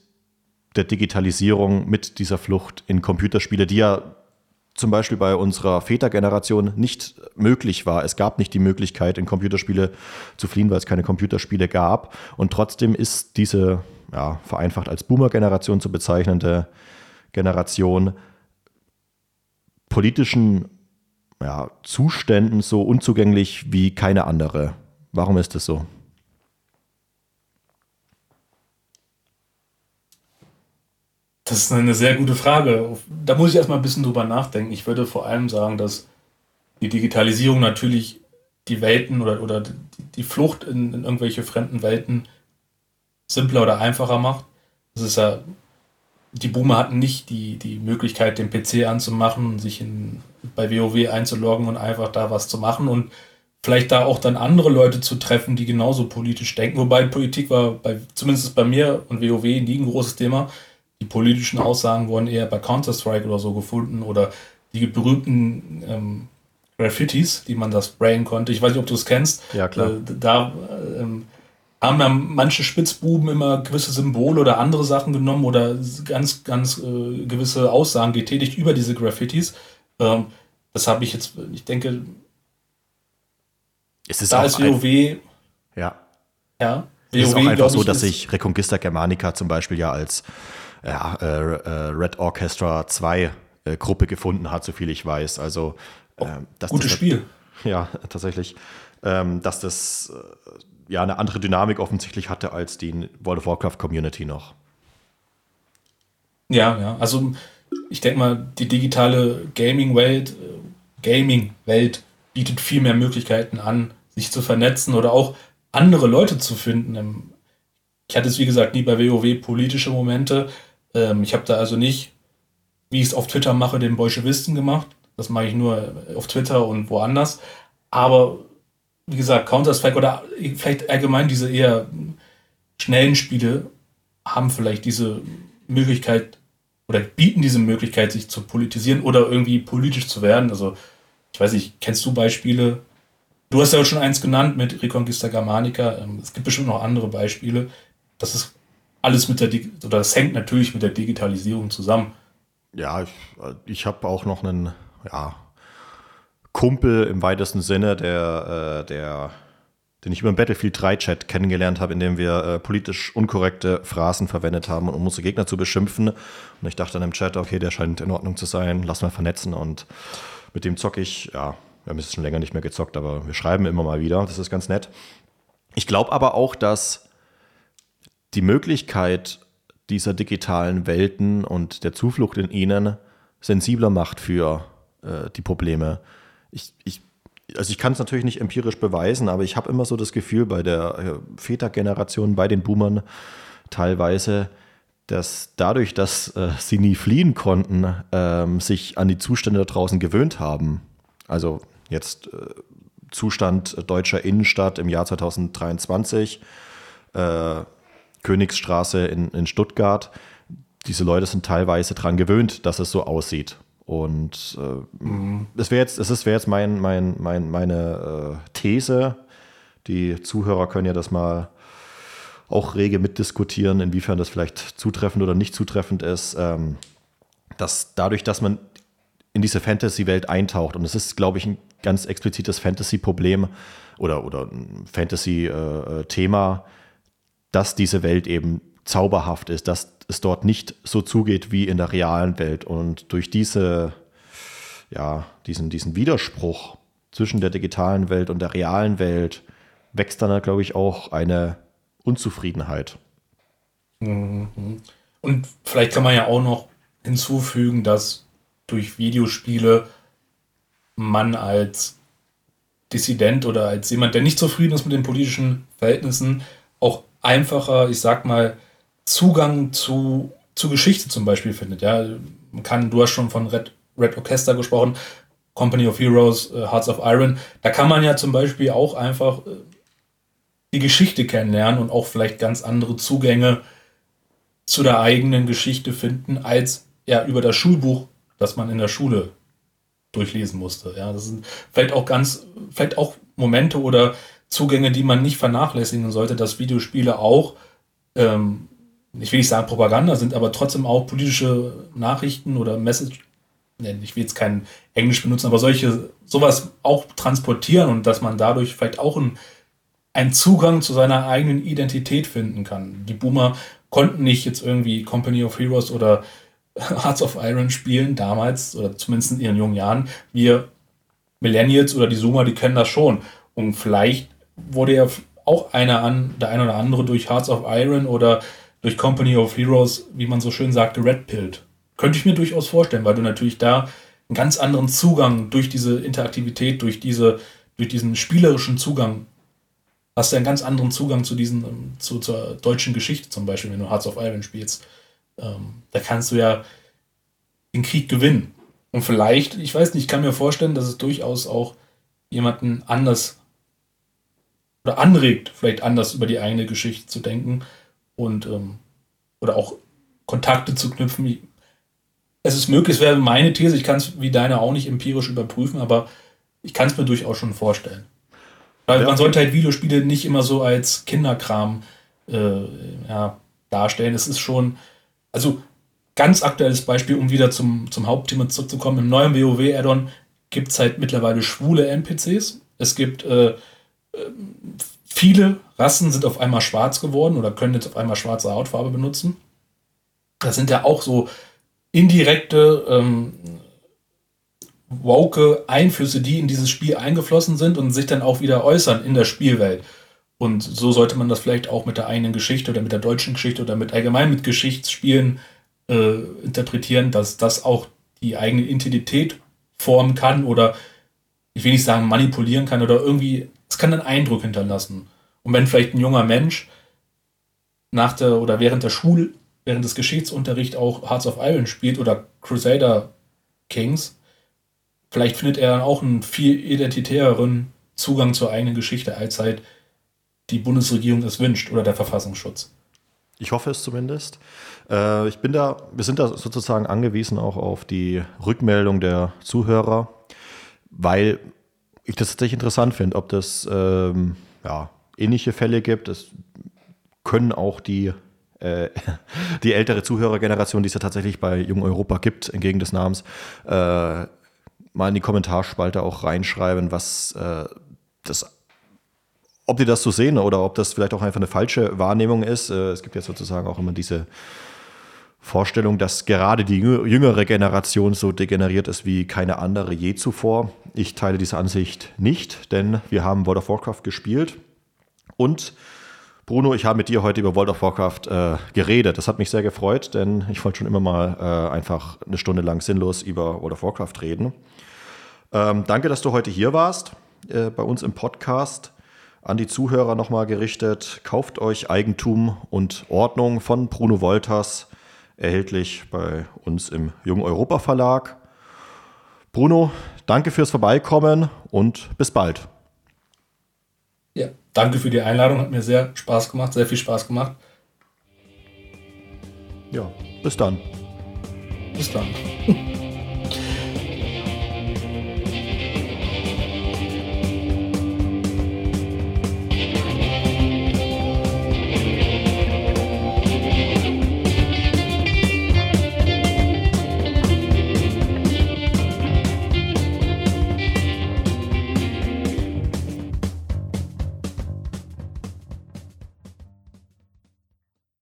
der Digitalisierung, mit dieser Flucht in Computerspiele, die ja zum Beispiel bei unserer Vätergeneration nicht möglich war. Es gab nicht die Möglichkeit, in Computerspiele zu fliehen, weil es keine Computerspiele gab. Und trotzdem ist diese, ja, vereinfacht als Boomer-Generation zu bezeichnende Generation politischen ja, Zuständen so unzugänglich wie keine andere. Warum ist das so? Das ist eine sehr gute Frage. Da muss ich erstmal ein bisschen drüber nachdenken. Ich würde vor allem sagen, dass die Digitalisierung natürlich die Welten oder, oder die Flucht in, in irgendwelche fremden Welten simpler oder einfacher macht. Das ist ja die Boomer hatten nicht die, die Möglichkeit, den PC anzumachen, sich in, bei WoW einzuloggen und einfach da was zu machen und vielleicht da auch dann andere Leute zu treffen, die genauso politisch denken. Wobei Politik war bei, zumindest bei mir und WoW nie ein großes Thema. Die politischen Aussagen wurden eher bei Counter-Strike oder so gefunden oder die berühmten ähm, Graffitis, die man da sprayen konnte. Ich weiß nicht, ob du es kennst. Ja, klar. Äh, da ähm, haben ja manche Spitzbuben immer gewisse Symbole oder andere Sachen genommen oder ganz, ganz äh, gewisse Aussagen getätigt über diese Graffitis. Ähm, das habe ich jetzt, ich denke, es ist da ist WoW. Ein, ja. Ja. Es ist auch einfach so, dass sich Reconquista Germanica zum Beispiel ja als äh, äh, Red Orchestra 2 äh, Gruppe gefunden hat, so viel ich weiß. Also, oh, gutes das, Spiel. Ja, tatsächlich. Ähm, dass das äh, ja eine andere Dynamik offensichtlich hatte als die World of Warcraft Community noch. Ja, ja, also ich denke mal, die digitale Gaming-Welt, äh, Gaming-Welt bietet viel mehr Möglichkeiten an, sich zu vernetzen oder auch andere Leute zu finden. Ich hatte es, wie gesagt, nie bei WoW politische Momente. Ähm, ich habe da also nicht, wie ich es auf Twitter mache, den Bolschewisten gemacht, das mache ich nur auf Twitter und woanders. Aber wie gesagt, Counter-Strike oder vielleicht allgemein diese eher schnellen Spiele haben vielleicht diese Möglichkeit oder bieten diese Möglichkeit, sich zu politisieren oder irgendwie politisch zu werden. Also, ich weiß nicht, kennst du Beispiele? Du hast ja schon eins genannt mit Reconquista Germanica. Ähm, es gibt bestimmt noch andere Beispiele. Das ist alles mit der, oder das hängt natürlich mit der Digitalisierung zusammen. Ja, ich, ich habe auch noch einen, ja, Kumpel im weitesten Sinne, der, äh, der, den ich über den Battlefield 3 Chat kennengelernt habe, in dem wir äh, politisch unkorrekte Phrasen verwendet haben, um unsere Gegner zu beschimpfen. Und ich dachte dann im Chat, okay, der scheint in Ordnung zu sein, lass mal vernetzen. Und mit dem zocke ich, ja, wir haben jetzt schon länger nicht mehr gezockt, aber wir schreiben immer mal wieder. Das ist ganz nett. Ich glaube aber auch, dass die Möglichkeit dieser digitalen Welten und der Zuflucht in ihnen sensibler macht für äh, die Probleme ich, ich, also ich kann es natürlich nicht empirisch beweisen, aber ich habe immer so das Gefühl bei der äh, Vätergeneration, bei den Boomern teilweise, dass dadurch, dass äh, sie nie fliehen konnten, ähm, sich an die Zustände da draußen gewöhnt haben. Also jetzt äh, Zustand deutscher Innenstadt im Jahr 2023, äh, Königsstraße in, in Stuttgart. Diese Leute sind teilweise daran gewöhnt, dass es so aussieht. Und äh, mhm. das wäre jetzt, das wäre jetzt mein, mein, mein, meine äh, These. Die Zuhörer können ja das mal auch rege mitdiskutieren, inwiefern das vielleicht zutreffend oder nicht zutreffend ist. Ähm, dass dadurch, dass man in diese Fantasy-Welt eintaucht, und es ist, glaube ich, ein ganz explizites Fantasy-Problem oder, oder ein Fantasy-Thema, äh, dass diese Welt eben zauberhaft ist, dass es dort nicht so zugeht wie in der realen Welt. Und durch diese, ja, diesen, diesen Widerspruch zwischen der digitalen Welt und der realen Welt wächst dann, glaube ich, auch eine Unzufriedenheit. Mhm. Und vielleicht kann man ja auch noch hinzufügen, dass durch Videospiele man als Dissident oder als jemand, der nicht zufrieden ist mit den politischen Verhältnissen, auch einfacher, ich sag mal, Zugang zu, zu Geschichte zum Beispiel findet. Ja, man kann, du hast schon von Red, Red Orchester gesprochen, Company of Heroes, äh, Hearts of Iron. Da kann man ja zum Beispiel auch einfach äh, die Geschichte kennenlernen und auch vielleicht ganz andere Zugänge zu der eigenen Geschichte finden, als ja über das Schulbuch, das man in der Schule durchlesen musste. Ja, das sind vielleicht auch ganz, vielleicht auch Momente oder Zugänge, die man nicht vernachlässigen sollte, dass Videospiele auch ähm, ich will nicht sagen Propaganda sind, aber trotzdem auch politische Nachrichten oder Message, ich will jetzt kein Englisch benutzen, aber solche, sowas auch transportieren und dass man dadurch vielleicht auch ein, einen Zugang zu seiner eigenen Identität finden kann. Die Boomer konnten nicht jetzt irgendwie Company of Heroes oder [laughs] Hearts of Iron spielen damals, oder zumindest in ihren jungen Jahren. Wir Millennials oder die Zoomer, die kennen das schon. Und vielleicht wurde ja auch einer an, der eine oder andere durch Hearts of Iron oder durch Company of Heroes, wie man so schön sagt, geredpillt. Könnte ich mir durchaus vorstellen, weil du natürlich da einen ganz anderen Zugang durch diese Interaktivität, durch, diese, durch diesen spielerischen Zugang hast du einen ganz anderen Zugang zu diesen, ähm, zu, zur deutschen Geschichte zum Beispiel, wenn du Hearts of Iron spielst. Ähm, da kannst du ja den Krieg gewinnen. Und vielleicht, ich weiß nicht, ich kann mir vorstellen, dass es durchaus auch jemanden anders oder anregt, vielleicht anders über die eigene Geschichte zu denken, und ähm, oder auch Kontakte zu knüpfen. Es ist möglich, es wäre meine These, ich kann es wie deine auch nicht empirisch überprüfen, aber ich kann es mir durchaus schon vorstellen. Weil ja. man sollte halt Videospiele nicht immer so als Kinderkram äh, ja, darstellen. Es ist schon, also ganz aktuelles Beispiel, um wieder zum, zum Hauptthema zurückzukommen. Im neuen WoW-Addon gibt es halt mittlerweile schwule NPCs. Es gibt äh, äh Viele Rassen sind auf einmal schwarz geworden oder können jetzt auf einmal schwarze Hautfarbe benutzen. Das sind ja auch so indirekte, ähm, woke Einflüsse, die in dieses Spiel eingeflossen sind und sich dann auch wieder äußern in der Spielwelt. Und so sollte man das vielleicht auch mit der eigenen Geschichte oder mit der deutschen Geschichte oder mit allgemein mit Geschichtsspielen äh, interpretieren, dass das auch die eigene Identität formen kann oder ich will nicht sagen manipulieren kann oder irgendwie es kann einen Eindruck hinterlassen. Und wenn vielleicht ein junger Mensch nach der oder während der Schule, während des Geschichtsunterrichts auch Hearts of Iron spielt oder Crusader Kings, vielleicht findet er dann auch einen viel identitäreren Zugang zur eigenen Geschichte, als halt die Bundesregierung es wünscht oder der Verfassungsschutz. Ich hoffe es zumindest. Äh, ich bin da, wir sind da sozusagen angewiesen auch auf die Rückmeldung der Zuhörer, weil ich das tatsächlich interessant finde, ob das ähm, ja, ähnliche Fälle gibt. Es können auch die, äh, [laughs] die ältere Zuhörergeneration, die es ja tatsächlich bei Jung Europa gibt, entgegen des Namens, äh, mal in die Kommentarspalte auch reinschreiben, was äh, das ob die das so sehen oder ob das vielleicht auch einfach eine falsche Wahrnehmung ist. Äh, es gibt ja sozusagen auch immer diese Vorstellung, dass gerade die jüngere Generation so degeneriert ist wie keine andere je zuvor. Ich teile diese Ansicht nicht, denn wir haben World of Warcraft gespielt und Bruno, ich habe mit dir heute über World of Warcraft äh, geredet. Das hat mich sehr gefreut, denn ich wollte schon immer mal äh, einfach eine Stunde lang sinnlos über World of Warcraft reden. Ähm, danke, dass du heute hier warst äh, bei uns im Podcast. An die Zuhörer nochmal gerichtet. Kauft euch Eigentum und Ordnung von Bruno Wolters erhältlich bei uns im Jung Europa Verlag. Bruno, danke fürs Vorbeikommen und bis bald. Danke für die Einladung, hat mir sehr Spaß gemacht, sehr viel Spaß gemacht. Ja, bis dann. Bis dann. [laughs]